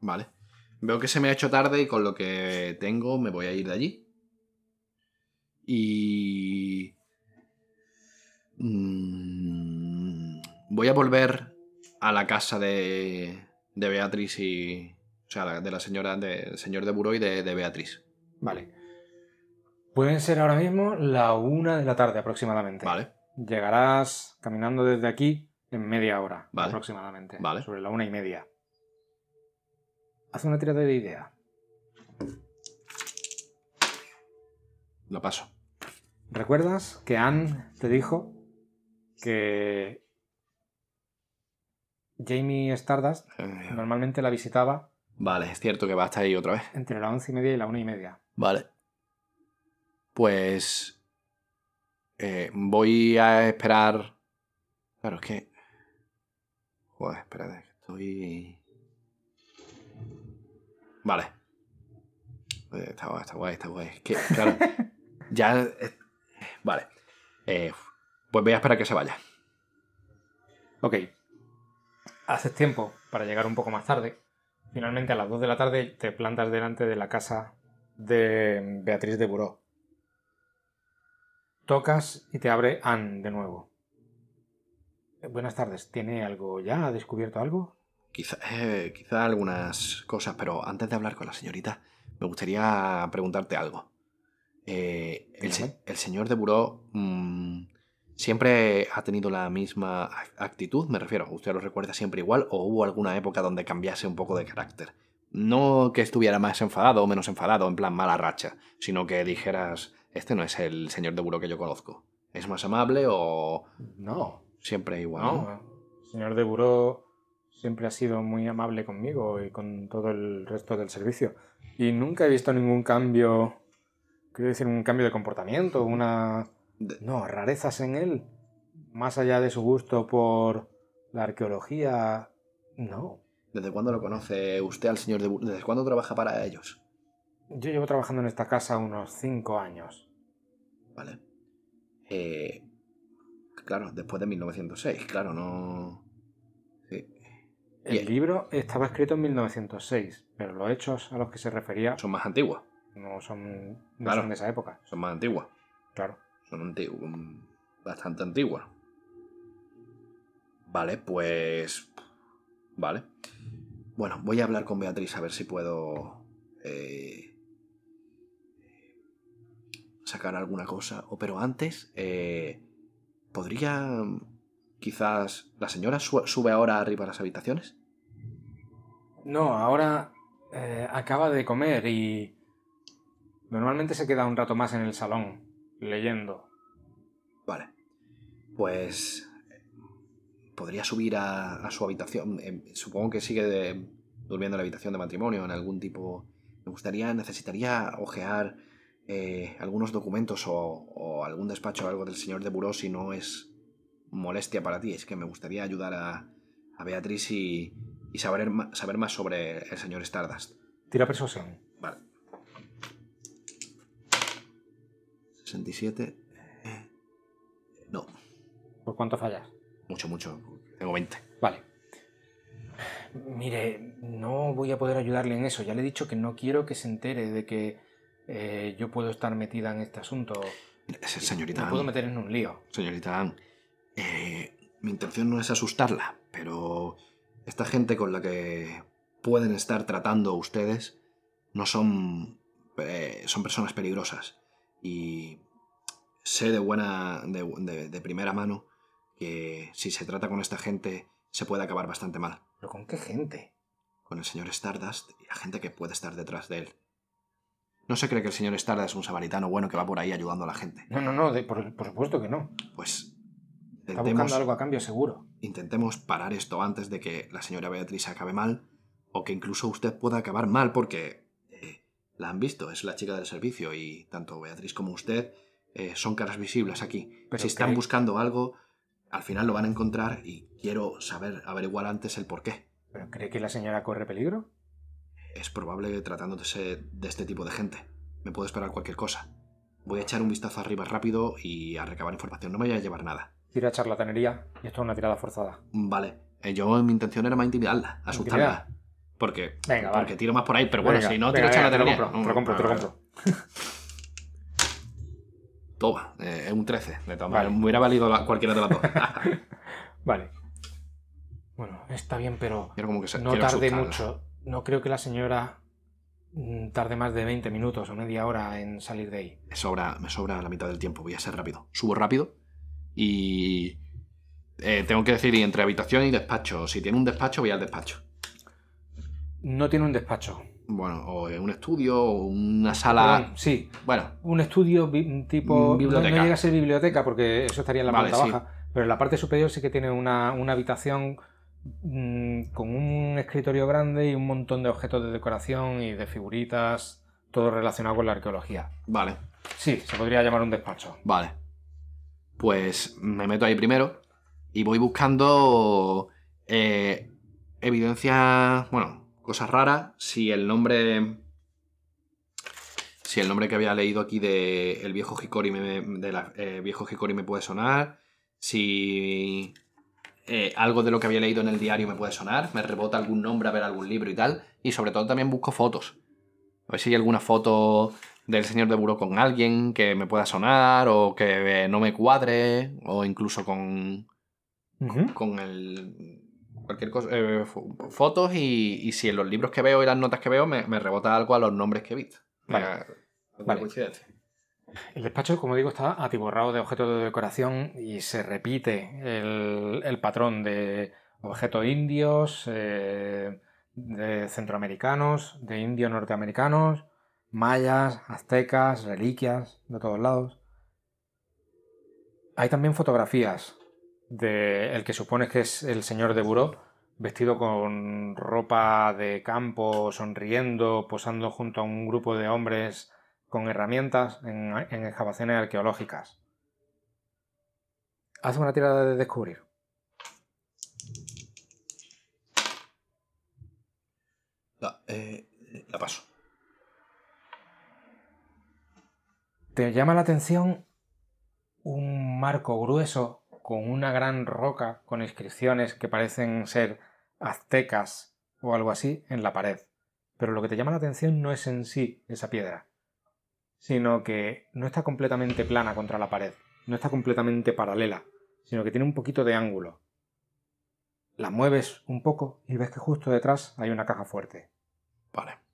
Vale. Veo que se me ha hecho tarde y con lo que tengo me voy a ir de allí. Y... Mm, Voy a volver a la casa de, de Beatriz y... O sea, de la señora, del señor de Buró y de, de Beatriz. Vale. Pueden ser ahora mismo la una de la tarde aproximadamente. Vale. Llegarás caminando desde aquí en media hora Vale. aproximadamente. Vale. Sobre la una y media. Haz una tirada de idea. Lo paso. ¿Recuerdas que Anne te dijo que Jamie Stardust normalmente la visitaba Vale, es cierto que va hasta ahí otra vez. entre la once y media y la una y media? Vale. Pues. eh, voy a esperar. Claro, es que. Joder, espérate, que estoy. Vale. Eh, Está guay, está guay, está guay. Es que, claro. ya. eh, Vale. Eh, pues voy a esperar que se vaya. Ok. Haces tiempo para llegar un poco más tarde. Finalmente a las 2 de la tarde te plantas delante de la casa de Beatriz de Buró. Tocas y te abre Anne de nuevo. Eh, Buenas tardes. ¿Tiene algo ya? ¿Ha descubierto algo? Quizá, eh, quizá algunas cosas, pero antes de hablar con la señorita, me gustaría preguntarte algo. Eh, el, se- Dígame. el señor de Buró mm, siempre ha tenido la misma ac- actitud, me refiero. ¿Usted lo recuerda siempre igual o hubo alguna época donde cambiase un poco de carácter? No que estuviera más enfadado o menos enfadado, en plan mala racha, sino que dijeras, este no es el señor de Buró que yo conozco. ¿Es más amable o No. siempre igual? No. El señor de Buró siempre ha sido muy amable conmigo y con todo el resto del servicio. Y nunca he visto ningún cambio, quiero decir, un cambio de comportamiento, una... No, rarezas en él. Más allá de su gusto por la arqueología, no. ¿Desde cuándo lo conoce usted al señor de Buró? ¿Desde cuándo trabaja para ellos? Yo llevo trabajando en esta casa unos cinco años. Vale. Eh, claro, después de 1906, claro, no... Sí, El Bien. libro estaba escrito en 1906, pero los hechos a los que se refería son más antiguas, no son, no Claro. son de esa época. son más antiguas, Claro. Son bastante antiguas. Vale, pues... Vale. Bueno, voy a hablar con Beatriz a ver si puedo... eh, sacar alguna cosa. O, pero antes, eh, ¿podría... Quizás la señora su- sube ahora arriba a las habitaciones? No, ahora eh, acaba de comer y normalmente se queda un rato más en el salón leyendo. Vale. Pues. Podría subir a, a su habitación. Eh, Supongo que sigue de- durmiendo en la habitación de matrimonio, en algún tipo. Me gustaría, necesitaría ojear eh, algunos documentos o, o algún despacho o algo del señor de Buró si no es molestia para ti. Es que me gustaría ayudar a, a Beatriz y, y saber, ma- saber más sobre el señor Stardust. Tira persuasión. 67. eh, No, ¿Por cuánto fallas? mucho, mucho. Tengo 20. Vale. Mire, no voy a poder ayudarle en eso. Ya le he dicho que no quiero que se entere de que eh, yo puedo estar metida en este asunto. Señorita Me puedo meter en un lío. señorita Ann, eh, mi intención no es asustarla, pero esta gente con la que pueden estar tratando ustedes no son, eh, son personas peligrosas. Y sé de buena, de, de- de primera mano que si se trata con esta gente se puede acabar bastante mal. ¿Pero con qué gente? Con el señor Stardust y la gente que puede estar detrás de él. No se cree que el señor Stardust es un samaritano bueno que va por ahí ayudando a la gente. No, no, no, de- por, por supuesto que no. Pues Está intentemos, buscando algo a cambio seguro. intentemos parar esto antes de que la señora Beatriz acabe mal o que incluso usted pueda acabar mal porque la han visto, es la chica del servicio y tanto Beatriz como usted eh, son caras visibles aquí. Pero si están buscando algo, al final lo van a encontrar y quiero saber, averiguar antes el por qué. ¿Pero cree que la señora corre peligro? Es probable tratándose de este tipo de gente. Me puedo esperar cualquier cosa. Voy a echar un vistazo arriba rápido y a recabar información. No me voy a llevar nada. Tira charlatanería y esto es una tirada forzada. Vale. Eh, yo mi intención era más intimidarla, asustarla. Porque, Venga, porque vale. tiro más por ahí, pero bueno, Venga, si no venga, tiro venga, te lo charlatanería. compro, te lo compro, te lo compro. Toma, eh, es un 13. De todas Vale. maneras, me hubiera valido la- cualquiera de las dos. Vale. Bueno, está bien, pero quiero como que se, no tarde mucho. No creo que la señora mm, tarde más de 20 minutos o media hora en salir de ahí. Me sobra, me sobra la mitad del tiempo, voy a ser rápido. Subo rápido y... eh, tengo que decir y entre habitación y despacho. Si tiene un despacho, voy al despacho. No tiene un despacho. Bueno, o un estudio, o una sala... Perdón, sí, Bueno, un estudio tipo... Mm, no- biblioteca. No, llega a ser biblioteca porque eso estaría en la Vale, planta sí. baja. Pero en la parte superior sí que tiene una, una habitación mm, con un escritorio grande y un montón de objetos de decoración y de figuritas, todo relacionado con la arqueología. vale, Sí, se podría llamar un despacho. vale. Pues me meto ahí primero y voy buscando eh, evidencia, bueno, cosas raras. Si el nombre... Si el nombre que había leído aquí de el viejo Hikori me, de la, eh, viejo Hikori me puede sonar. Si eh, algo de lo que había leído en el diario me puede sonar. Me rebota algún nombre a ver algún libro y tal. Y sobre todo también busco fotos. A ver si hay alguna foto del señor de Buró con alguien que me pueda sonar o que eh, no me cuadre. O incluso con con el. Cualquier cosa. eh, fo- fotos y, y si en los libros que veo y las notas que veo me, me rebota algo a los nombres que he visto. Vale. coincidencia. El despacho, como digo, está atiborrado de objetos de decoración y se repite el, el patrón de objetos indios, eh, de centroamericanos, de indios norteamericanos, mayas, aztecas, reliquias de todos lados. Hay también fotografías de el que supone que es el señor de Buró, vestido con ropa de campo, sonriendo, posando junto a un grupo de hombres con herramientas en, en excavaciones arqueológicas. Haz una tirada de descubrir. La, eh, la paso. Te llama la atención un marco grueso con una gran roca con inscripciones que parecen ser aztecas o algo así en la pared. Pero lo que te llama la atención no es en sí esa piedra, sino que no está completamente plana contra la pared, no está completamente paralela, sino que tiene un poquito de ángulo. La mueves un poco y ves que justo detrás hay una caja fuerte. Vale.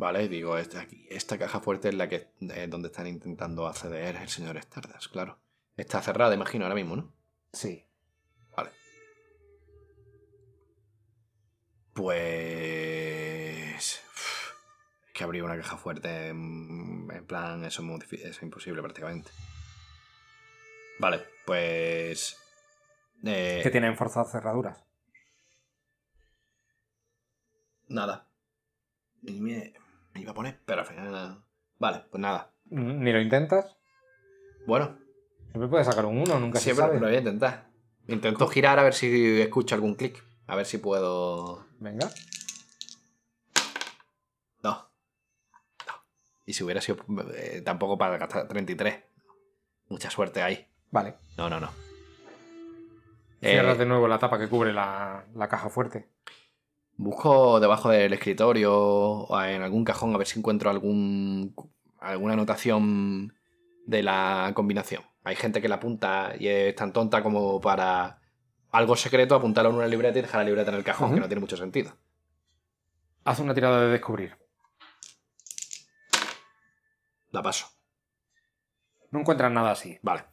Vale, digo, esta, aquí, esta caja fuerte es la que eh, donde están intentando acceder el señor Stardust, claro. Está cerrada, imagino, ahora mismo, ¿no? Sí. Vale. Pues. uf, Es que abrir una caja fuerte en, en plan, eso es, muy difí- es imposible prácticamente. Vale, pues. eh, Que tienen forzadas cerraduras. Nada. Me iba a poner, pero al final. Vale, pues nada. Ni lo intentas. Bueno, Siempre puedes sacar un 1, nunca siempre se lo sabe. voy a intentar. Intento girar a ver si escucho algún clic. A ver si puedo. Venga. No. No. Y si hubiera sido eh, tampoco para gastar 33. Mucha suerte ahí. Vale. No, no, no. Cierras Eh, de nuevo la tapa que cubre la, la caja fuerte. Busco debajo del escritorio o en algún cajón a ver si encuentro algún alguna anotación de la combinación. Hay gente que la apunta y es tan tonta como para algo secreto apuntarlo en una libreta y dejar la libreta en el cajón, que no tiene mucho sentido. Haz una tirada de descubrir. La paso. No encuentras nada así. Vale,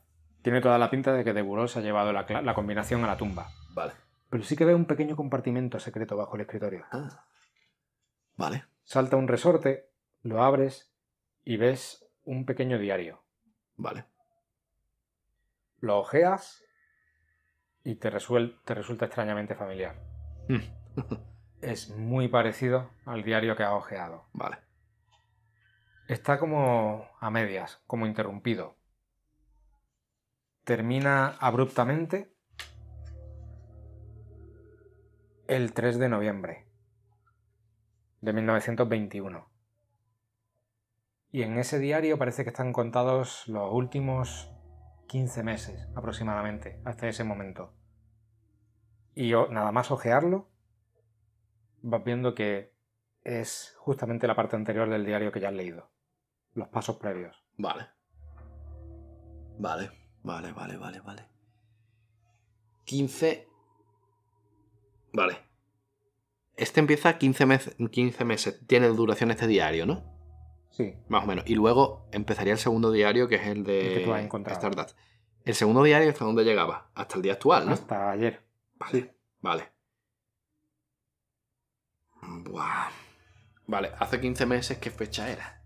Tiene toda la pinta de que de Buró se ha llevado la combinación a la tumba. vale. Pero sí que ve un pequeño compartimento secreto bajo el escritorio. Ah. Vale. Salta un resorte, lo abres y ves un pequeño diario. Vale. Lo ojeas y te, resuel- te resulta extrañamente familiar. Es muy parecido al diario que has ojeado. Vale. Está como a medias, como interrumpido. Termina abruptamente el 3 de noviembre de 1921. Y en ese diario parece que están contados los últimos 15 meses aproximadamente, hasta ese momento. Y o- nada más ojearlo, vas viendo que es justamente la parte anterior del diario que ya has leído. Los pasos previos. Vale. Vale. Vale, vale, vale, vale. 15. Vale. Este empieza 15 meses. 15 meses. Tiene duración este diario, ¿no? Sí, Más o menos. Y luego empezaría el segundo diario, que es el de El que tú has encontrado. Stardust. El segundo diario hasta dónde llegaba. Hasta el día actual, ¿no? hasta ayer. Vale. Vale. Buah. Vale, hace 15 meses, ¿qué fecha era?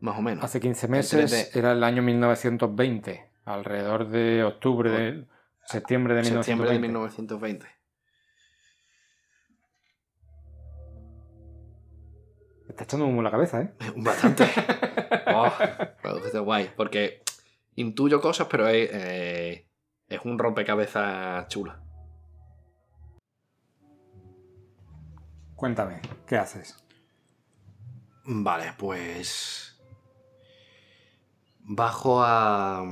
Más o menos. Hace 15 El meses 3 de- era el año 1920, alrededor de octubre, de septiembre de septiembre de 1920. Está echando humo en la cabeza, ¿eh? Bastante. oh, está guay. Porque intuyo cosas, pero es, eh, es un rompecabezas chulo. Cuéntame, ¿qué haces? Vale, pues. Bajo a.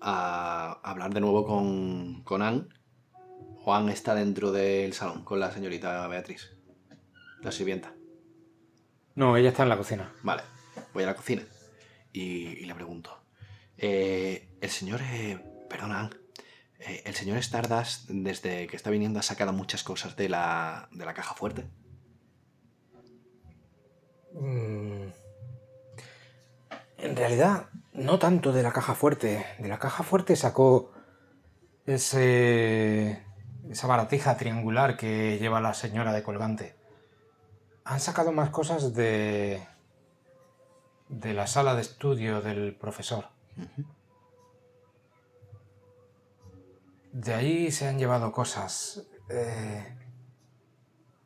a hablar de nuevo con, con Anne. Anne está dentro del salón con la señorita Beatriz, la sirvienta. No, ella está en la cocina. Vale, voy a la cocina y, y le pregunto. eh, ¿El señor eh, perdona, eh, el señor Stardust, desde que está viniendo, ha sacado muchas cosas de la, de la caja fuerte. Mm. En realidad, no tanto de la caja fuerte. De la caja fuerte sacó ese, esa baratija triangular que lleva la señora de colgante. Han sacado más cosas de, de la sala de estudio del profesor. De ahí se han llevado cosas. eh,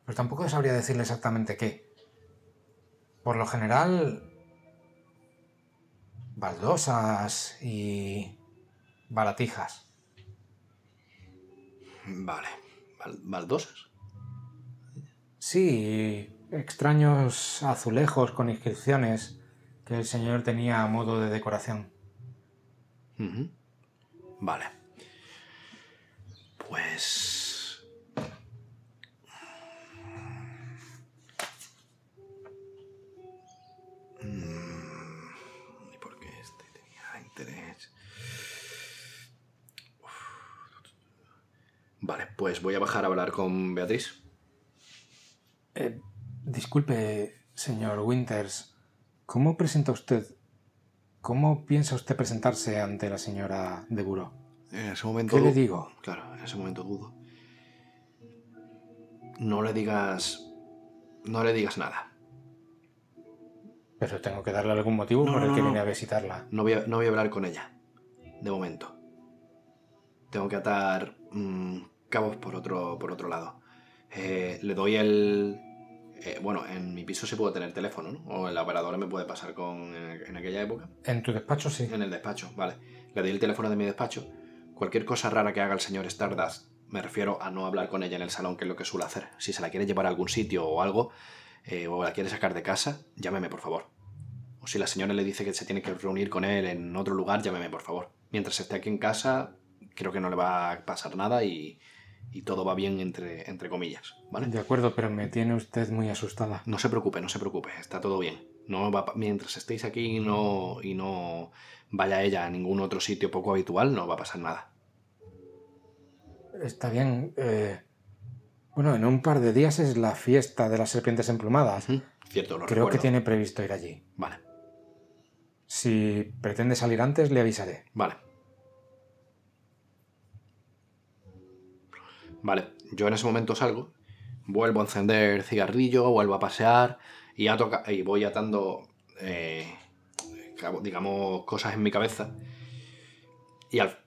pero tampoco sabría decirle exactamente qué. Por lo general, baldosas y baratijas. Vale. Bal- ¿Baldosas? Sí, extraños azulejos con inscripciones que el señor tenía a modo de decoración. Vale. Pues... Mm, ¿Y por qué este tenía interés? Uf. Vale, pues voy a bajar a hablar con Beatriz. Eh, disculpe, señor Winters, ¿cómo presenta usted, cómo piensa usted presentarse ante la señora de Buró? En ese momento... ¿Qué le digo? Claro, en ese momento dudo. No le digas... No le digas nada. Pero tengo que darle algún motivo No, por el que no. viene a visitarla. No voy a, no voy a hablar con ella. De momento. Tengo que atar mm, cabos por otro, por otro lado. Eh, le doy el... eh, bueno, en mi piso sí puedo tener teléfono, ¿no? O el operador me puede pasar con... En, en aquella época. En tu despacho sí. En el despacho, vale. Le doy el teléfono de mi despacho. Cualquier cosa rara que haga el señor Stardust, me refiero a no hablar con ella en el salón, que es lo que suele hacer. Si se la quiere llevar a algún sitio o algo, eh, o la quiere sacar de casa, llámeme, por favor. O si la señora le dice que se tiene que reunir con él en otro lugar, llámeme, por favor. Mientras esté aquí en casa, creo que no le va a pasar nada y, y todo va bien entre, entre comillas, ¿vale? De acuerdo, pero me tiene usted muy asustada. No se preocupe, no se preocupe, está todo bien. No va, mientras estéis aquí y no, y no vaya ella a ningún otro sitio poco habitual, no va a pasar nada. Está bien. eh, Bueno, en un par de días es la fiesta de las serpientes emplumadas. Cierto, lo Creo que tiene previsto ir allí. Vale, Si pretende salir antes, le avisaré. vale. Vale, yo en ese momento salgo, vuelvo a encender cigarrillo, vuelvo a pasear y, ato ca- y voy atando, eh, digamos, cosas en mi cabeza.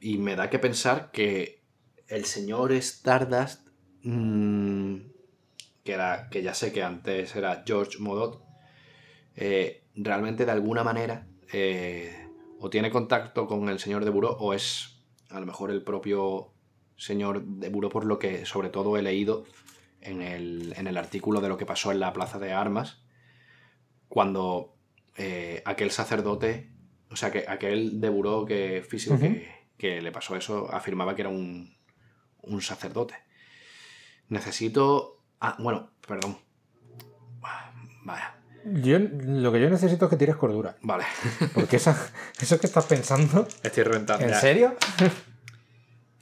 Y me da que pensar que el señor Stardust, mm, que, era, que ya sé que antes era George Modot, eh, realmente de alguna manera eh, o tiene contacto con el señor de Buró o es a lo mejor el propio señor de Buró por lo que sobre todo he leído en el, en el artículo de lo que pasó en la plaza de armas cuando eh, aquel sacerdote, o sea, que aquel de Buró que, físico que, que le pasó eso afirmaba que era un, un sacerdote. Necesito... Ah, bueno, perdón. Vaya, Yo, lo que yo necesito es que tires cordura. vale. Porque esa, eso que estás pensando. Estoy reventando. ¿En ya. serio?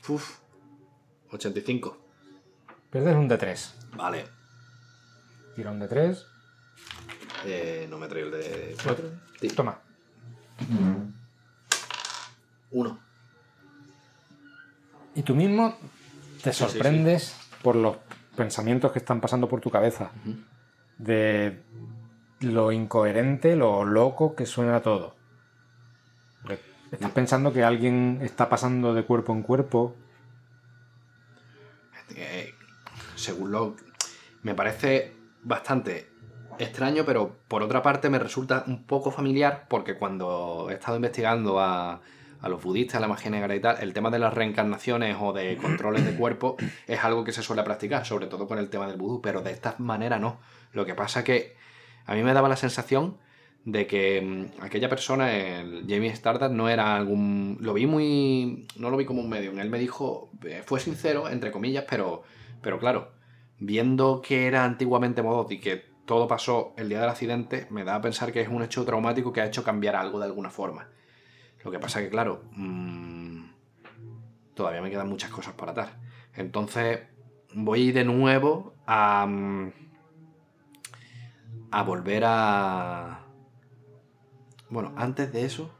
Uf, 85. Pierdes un de 3. Vale. Tira un de 3. Eh, no me traigo el de... Otro. Sí. Toma. Uno. Y tú mismo te Sí, sí, sorprendes por los pensamientos que están pasando por tu cabeza. De lo incoherente, lo loco que suena todo. Estás pensando que alguien está pasando de cuerpo en cuerpo. Eh, según lo... Me parece bastante extraño, pero por otra parte me resulta un poco familiar porque cuando he estado investigando a, a los budistas, la magia negra y tal, el tema de las reencarnaciones o de controles de cuerpo es algo que se suele practicar, sobre todo con el tema del vudú, pero de esta manera no. Lo que pasa que a mí me daba la sensación de que mm, aquella persona, el Jamie Stardust, no era algún... Lo vi muy... No lo vi como un medio. Él me dijo, eh, fue sincero, entre comillas, pero, pero claro, viendo que era antiguamente Modot y que todo pasó el día del accidente, me da a pensar que es un hecho traumático que ha hecho cambiar algo de alguna forma. Lo que pasa que, claro, mm, todavía me quedan muchas cosas para atar. Entonces voy de nuevo a... mm, a volver a... Bueno, antes de eso,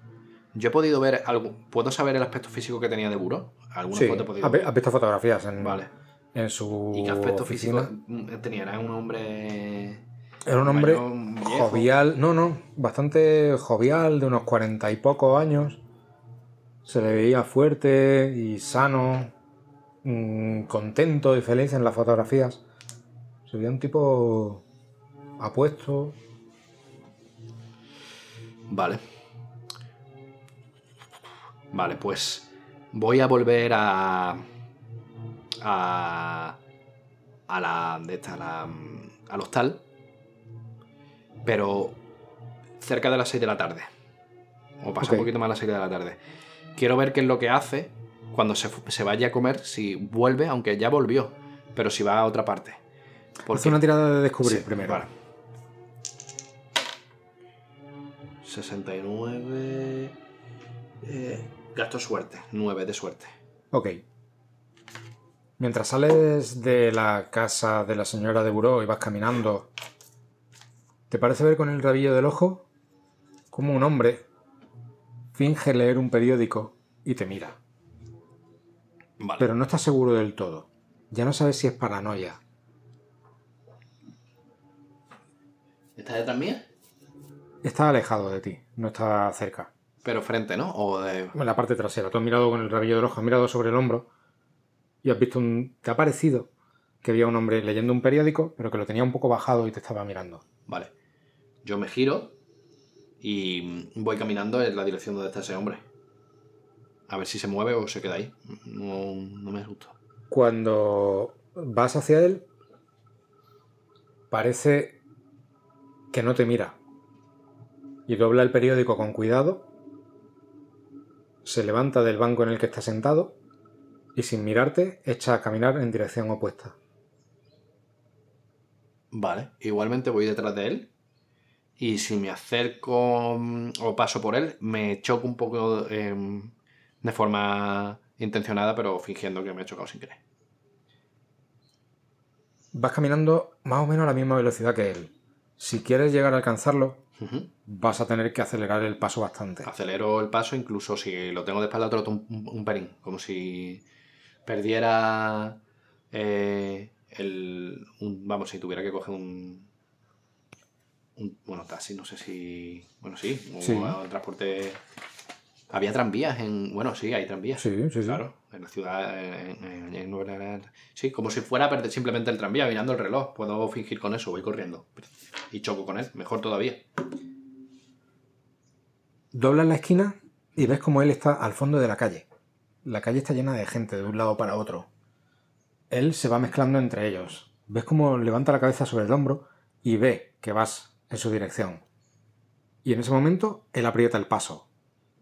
yo he podido ver algo... ¿Puedo saber el aspecto físico que tenía de Buró? ¿Alguna Sí, foto he podido vi- has visto fotografías en, Vale. en su ¿Y qué aspecto oficina. físico mm, tenía? Era un hombre... Era un hombre jovial, no, no, bastante jovial, de unos cuarenta y pocos años. Se le veía fuerte y sano, mm, contento y feliz en las fotografías. Se veía un tipo apuesto. Vale. Vale, pues voy a volver a. a. a la. de esta, a la, al hostal. Pero cerca de las 6 de la tarde. O pasa un poquito más a las 6 de la tarde. Quiero ver qué es lo que hace cuando se, se vaya a comer, si vuelve, aunque ya volvió, pero si va a otra parte. Haz una tirada de descubrir Sí, primero. vale. 69. Eh, gasto suerte. 9 de suerte. Ok. Mientras sales de la casa de la señora de Buró y vas caminando, ¿te parece ver con el rabillo del ojo como un hombre finge leer un periódico y te mira? Vale. Pero no estás seguro del todo. Ya no sabes si es paranoia. ¿Está detrás mía? Está alejado de ti, no está cerca. Pero frente, ¿no? O de. En la parte trasera. Tú has mirado con el rabillo del ojo, has mirado sobre el hombro y has visto un... Te ha parecido que había un hombre leyendo un periódico, pero que lo tenía un poco bajado y te estaba mirando. Vale. Yo me giro y voy caminando en la dirección donde está ese hombre. A ver si se mueve o se queda ahí. No, no me asusto. Cuando vas hacia él, parece que no te mira. Y dobla el periódico con cuidado, se levanta del banco en el que está sentado y sin mirarte echa a caminar en dirección opuesta. Vale. Igualmente voy detrás de él. Y si me acerco mm, o paso por él, me choco un poco em, de forma intencionada, pero fingiendo que me he chocado sin querer. Vas caminando más o menos a la misma velocidad que él. Si quieres llegar a alcanzarlo, Vas a tener que acelerar el paso bastante. Acelero el paso, incluso si lo tengo de espalda, troto un, un, un pelín. Como si perdiera eh, el. un- vamos, si tuviera que coger un. un- bueno, taxi, no sé si. Bueno, sí, o Sí. un transporte. Había tranvías en. Bueno, sí, hay tranvías. Sí, sí, sí. Claro, en la ciudad. En, en- en Nueva Orleans. Sí, como si fuera a perder simplemente el tranvía mirando el reloj. Puedo fingir con eso, voy corriendo. Y choco con él, mejor todavía. Doblas la esquina y ves como él está al fondo de la calle. La calle está llena de gente de un lado para otro. Él se va mezclando entre ellos. Ves como levanta la cabeza sobre el hombro y ve que vas en su dirección. Y en ese momento él aprieta el paso.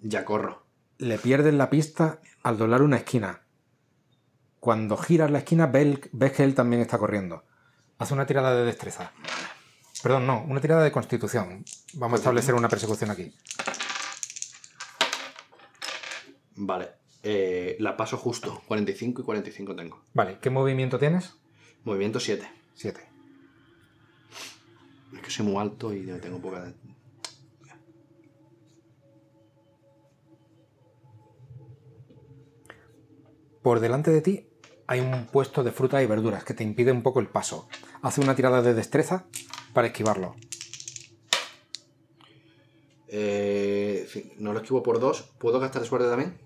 Ya corro. Le pierdes la pista al doblar una esquina. Cuando giras la esquina ve el- ves que él también está corriendo. Haz una tirada de destreza. Perdón, no, una tirada de constitución. Vamos a establecer una persecución aquí. Vale. eh, la paso justo. 45 y 45 tengo. Vale, ¿qué movimiento tienes? Movimiento 7. 7. Es que soy muy alto y tengo poca... Por delante de ti hay un puesto de fruta y verduras que te impide un poco el paso. Haz una tirada de destreza para esquivarlo. Eh, no lo esquivo por 2. ¿Puedo gastar suerte también?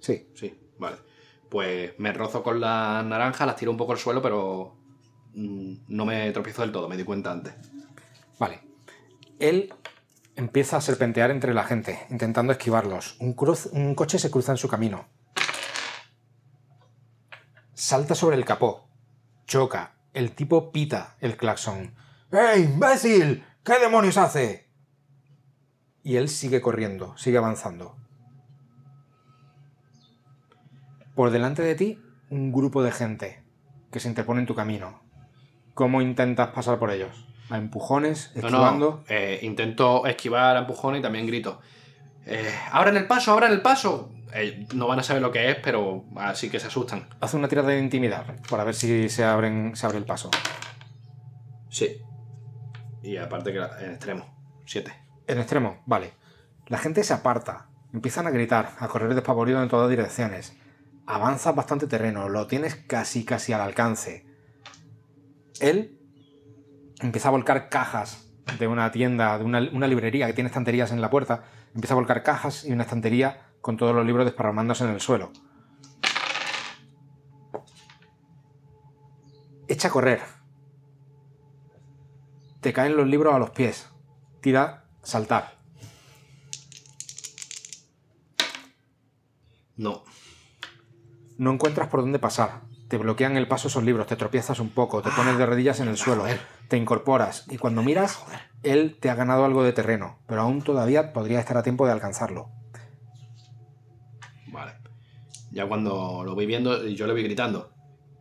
Sí. Sí, vale. Pues me rozo con la naranja, las tiro un poco al suelo, pero mm, no me tropiezo del todo, me di cuenta antes. Vale. Él empieza a serpentear entre la gente, intentando esquivarlos. Un, cruz- un coche se cruza en su camino. Salta sobre el capó. Choca. El tipo pita el claxon. ¡Ey, imbécil! ¿Qué demonios hace? Y él sigue corriendo, sigue avanzando. Por delante de ti, un grupo de gente que se interpone en tu camino. ¿Cómo intentas pasar por ellos? ¿A empujones? No, ¿Esquivando? no, eh, intento esquivar a empujones y también grito. Eh, ¡Abran el paso, abran el paso! Eh, no van a saber lo que es, pero así que se asustan. Haz una tirada de intimidad para ver si se, abren, se abre el paso. Sí. Y aparte que en extremo. Siete. En extremo, vale. La gente se aparta, empiezan a gritar, a correr despavoridos en todas direcciones. Avanzas bastante terreno, lo tienes casi casi al alcance. Él empieza a volcar cajas de una tienda, de una, una librería que tiene estanterías en la puerta. Empieza a volcar cajas y una estantería con todos los libros desparramándose en el suelo. Echa a correr. Te caen los libros a los pies. Tira saltar. No. No encuentras por dónde pasar. Te bloquean el paso esos libros, te tropiezas un poco, te pones de rodillas en el suelo, joder. te incorporas y cuando miras, él te ha ganado algo de terreno, pero aún todavía podría estar a tiempo de alcanzarlo. Ya cuando lo voy viendo, yo le voy gritando.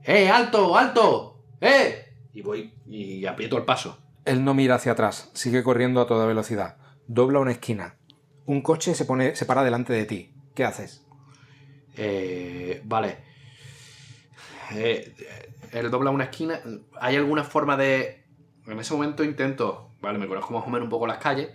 ¡Eh, alto, alto! ¡Eh! Y voy y aprieto el paso. Él no mira hacia atrás, sigue corriendo a toda velocidad. Dobla una esquina. Un coche se, pone, se para delante de ti. ¿Qué haces? Eh, vale. Eh, él dobla una esquina. ¿Hay alguna forma de...? En ese momento intento... Vale, me conozco más o menos un poco las calles.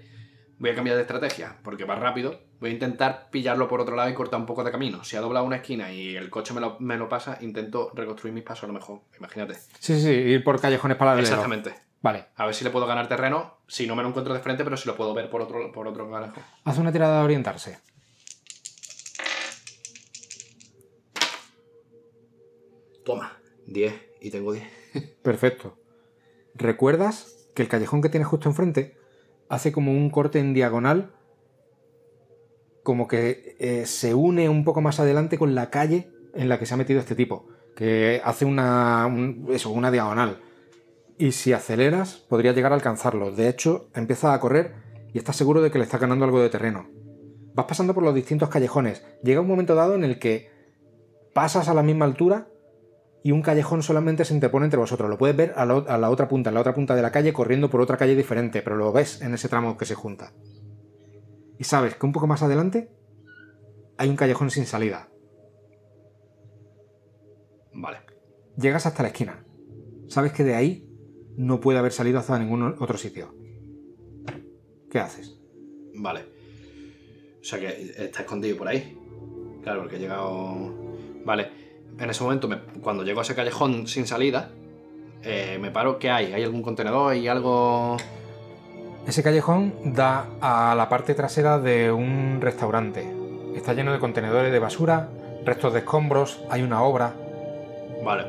Voy a cambiar de estrategia, porque va rápido. Voy a intentar pillarlo por otro lado y cortar un poco de camino. Si ha doblado una esquina y el coche me lo, me lo pasa, intento reconstruir mis pasos a lo mejor. Imagínate. Sí, sí, ir por callejones paralelos. Exactamente. Vale, A ver si le puedo ganar terreno. Si no me lo encuentro de frente, pero si lo puedo ver por otro, por otro carajo. haz una tirada de orientarse. Toma. 10. Y tengo 10. Perfecto. ¿Recuerdas que el callejón que tienes justo enfrente hace como un corte en diagonal? Como que eh, se une un poco más adelante con la calle en la que se ha metido este tipo. Que hace una, un- eso, una diagonal. Y si aceleras, podría llegar a alcanzarlo. De hecho, empieza a correr y estás seguro de que le está ganando algo de terreno. Vas pasando por los distintos callejones. Llega un momento dado en el que pasas a la misma altura y un callejón solamente se interpone entre vosotros. Lo puedes ver a a la otra punta, en la otra punta de la calle, corriendo por otra calle diferente, pero lo ves en ese tramo que se junta. Y sabes que un poco más adelante hay un callejón sin salida. Vale. Llegas hasta la esquina. Sabes que de ahí no puede haber salido hacia ningún otro sitio. ¿Qué haces? Vale. O sea que está escondido por ahí. Claro, porque he llegado. Vale. En ese momento, me- cuando llego a ese callejón sin salida, eh, me paro. ¿Qué hay? ¿Hay algún contenedor? ¿Hay algo.? Ese callejón da a la parte trasera de un restaurante. Está lleno de contenedores de basura, restos de escombros, hay una obra. Vale.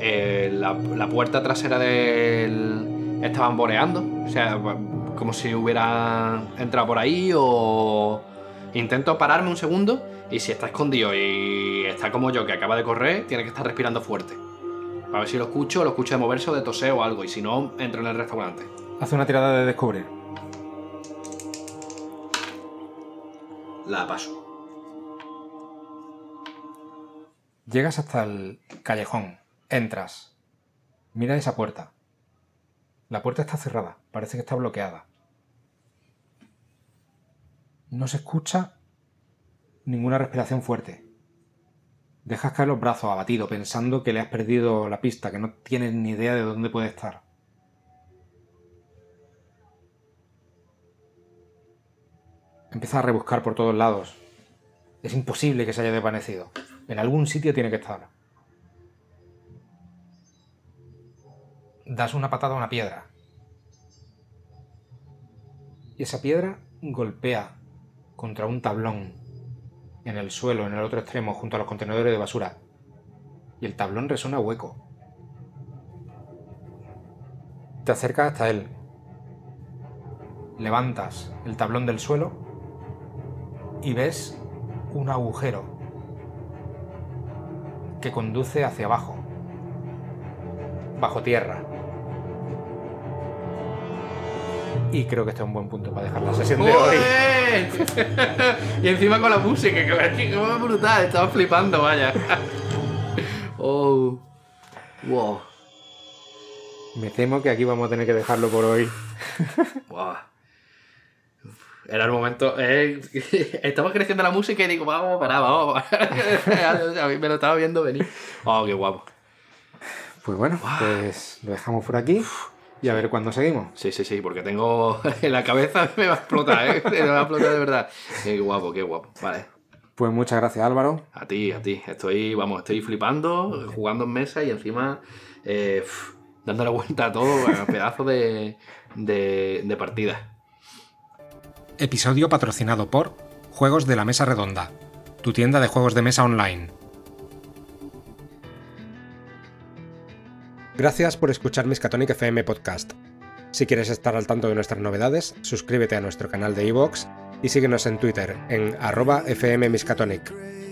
Eh, la, la puerta trasera del. Estaban boreando. O sea, como si hubiera entrado por ahí o. Intento pararme un segundo y si está escondido y está como yo que acaba de correr, tiene que estar respirando fuerte. Para ver si lo escucho, lo escucho de moverse o de toser o algo. Y si no, entro en el restaurante. Hace una tirada de descubrir. La paso. Llegas hasta el callejón, entras, mira esa puerta. La puerta está cerrada, parece que está bloqueada. No se escucha ninguna respiración fuerte. Dejas caer los brazos abatido, pensando que le has perdido la pista, que no tienes ni idea de dónde puede estar. Empiezas a rebuscar por todos lados. Es imposible que se haya desvanecido. En algún sitio tiene que estar. Das una patada a una piedra. Y esa piedra golpea contra un tablón en el suelo, en el otro extremo, junto a los contenedores de basura. Y el tablón resuena hueco. Te acercas hasta él. Levantas el tablón del suelo y ves un agujero que conduce hacia abajo, bajo tierra. Y creo que este es un buen punto para dejar la sesión de hoy. Y encima con la música, que es brutal, estaba flipando, vaya. oh. Wow. Me temo que aquí vamos a tener que dejarlo por hoy. Wow. Era el momento. eh, estaba creciendo la música y digo, vamos, para, vamos. a mí me lo estaba viendo venir. Oh, qué guapo. Pues bueno, pues lo dejamos por aquí y a ver cuándo seguimos. Sí, sí, sí, porque tengo en la cabeza me va a explotar, ¿eh? Me va a explotar de verdad. Qué guapo, qué guapo. Vale. Pues muchas gracias Álvaro. A ti, a ti. Estoy, vamos, estoy flipando, jugando en mesa y encima eh, dándole vuelta a todo, a pedazo de, de, de partida. Episodio patrocinado por Juegos de la Mesa Redonda, tu tienda de juegos de mesa online. Gracias por escuchar Miskatonic FM Podcast. Si quieres estar al tanto de nuestras novedades, suscríbete a nuestro canal de iVoox y síguenos en Twitter en arroba fmmiskatonic.